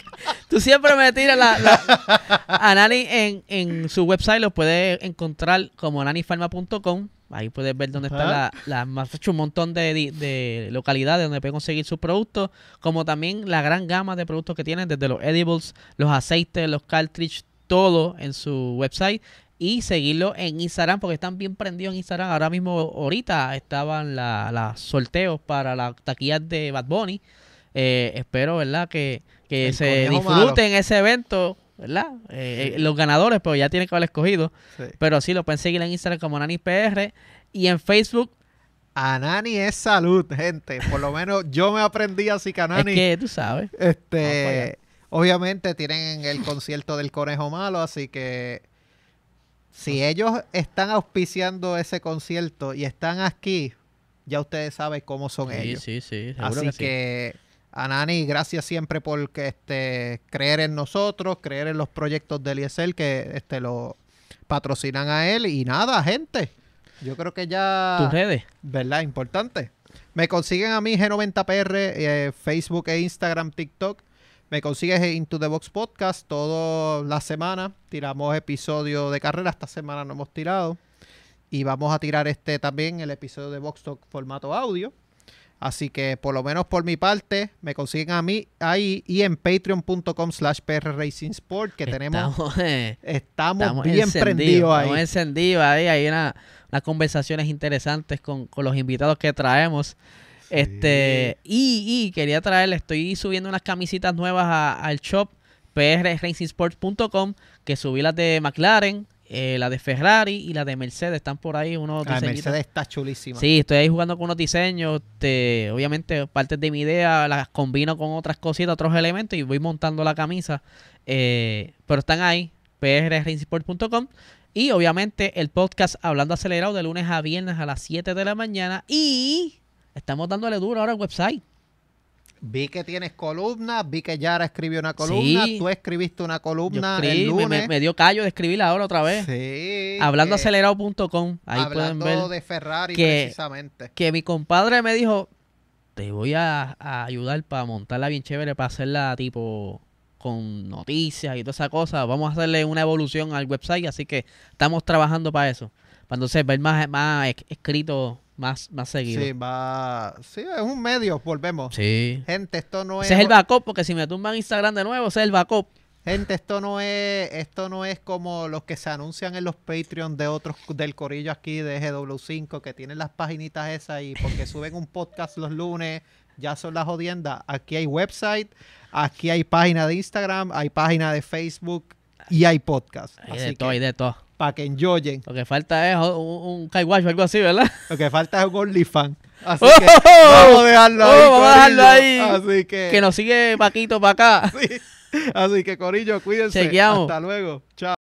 Tú siempre me tiras la, la- Anani en, en su website lo puedes encontrar como ananifarma.com. Ahí puedes ver dónde está la, la más hecho un montón de, de localidades donde puedes conseguir sus productos, como también la gran gama de productos que tienen, desde los edibles, los aceites, los cartridges, todo en su website y seguirlo en Instagram porque están bien prendidos en Instagram. Ahora mismo, ahorita estaban la- los sorteos para la taquilla de Bad Bunny. Eh, espero, ¿verdad? Que, que se disfruten ese evento, ¿verdad? Eh, eh, los ganadores, pues ya tienen que haber escogido.
Sí.
Pero sí, lo pueden seguir en Instagram como NaniPR y en Facebook.
Anani es salud, gente. Por lo menos yo me aprendí así que Anani.
Es que tú sabes.
Este, obviamente tienen el concierto del conejo malo, así que si ellos están auspiciando ese concierto y están aquí, ya ustedes saben cómo son
Sí,
ellos.
sí, sí.
así
que sí.
que, Anani, gracias siempre por este, creer en nosotros, creer en los proyectos de Eliezer que este, lo patrocinan a él. Y nada, gente. Yo creo que ya...
Tus redes.
¿Verdad? Importante. Me consiguen a mí G90PR, eh, Facebook e Instagram, TikTok. Me consigues en Into the Box Podcast todas las semanas. Tiramos episodio de carrera. Esta semana no hemos tirado. Y vamos a tirar este también, el episodio de Box Talk formato audio. Así que por lo menos por mi parte, me consiguen a mí ahí y en patreon.com slash Sport que tenemos,
Estamos, eh,
estamos,
estamos
bien
encendidos,
prendidos ahí.
Estamos encendidos ahí. Hay una- unas conversaciones interesantes con, con los invitados que traemos. Este, y, y quería traerle, estoy subiendo unas camisitas nuevas a- al shop prracingsports.com que subí las de McLaren, eh, la de Ferrari y la de Mercedes. Están por ahí unos
Ah,
diseñitos.
Mercedes está chulísima.
Sí, estoy ahí jugando con unos diseños. este, obviamente, partes de mi idea las combino con otras cositas, otros elementos y voy montando la camisa. eh, pero están ahí, prracingsport.com. Y obviamente el podcast Hablando Acelerado de lunes a viernes a las 7 de la mañana. Y estamos dándole duro ahora al website.
Vi que tienes columna, vi que Yara escribió una columna,
Sí.
tú escribiste una columna
escribí,
el
me-
lunes.
me, me dio callo de escribirla ahora otra vez.
Sí.
Hablandoacelerado.com. Ahí pueden
hablando
ver.
de Ferrari
que-
precisamente.
que mi compadre me dijo, te voy a, a ayudar para montarla bien chévere, para hacerla tipo con noticias y toda esa cosa. Vamos a hacerle una evolución al website, así que estamos trabajando para eso. Para entonces ver más, más esc- escrito más, más seguido.
Sí, va. Sí, es un medio, volvemos.
Sí.
Gente, esto no
Ese
es.
es el backup, porque si me tumban Instagram de nuevo, ese es el backup.
Gente, esto no es, esto no es como los que se anuncian en los Patreon de otros del corillo aquí de GW5 que tienen las paginitas esas y porque [LAUGHS] suben un podcast los lunes, ya son las jodiendas. Aquí hay website, aquí hay página de Instagram, hay página de Facebook y hay podcast.
Hay de todo, hay de todo.
Para que enjoyen.
Lo que falta es un, un o algo así, ¿verdad?
Lo que falta es un OnlyFans. Así [LAUGHS]
¡Oh!
que vamos a dejarlo
¡Oh!
ahí.
vamos a dejarlo ahí.
Así que,
Que nos sigue Paquito para acá. [LAUGHS]
sí. Así que Corillo, cuídense.
Chequeamos.
Hasta luego. Chao.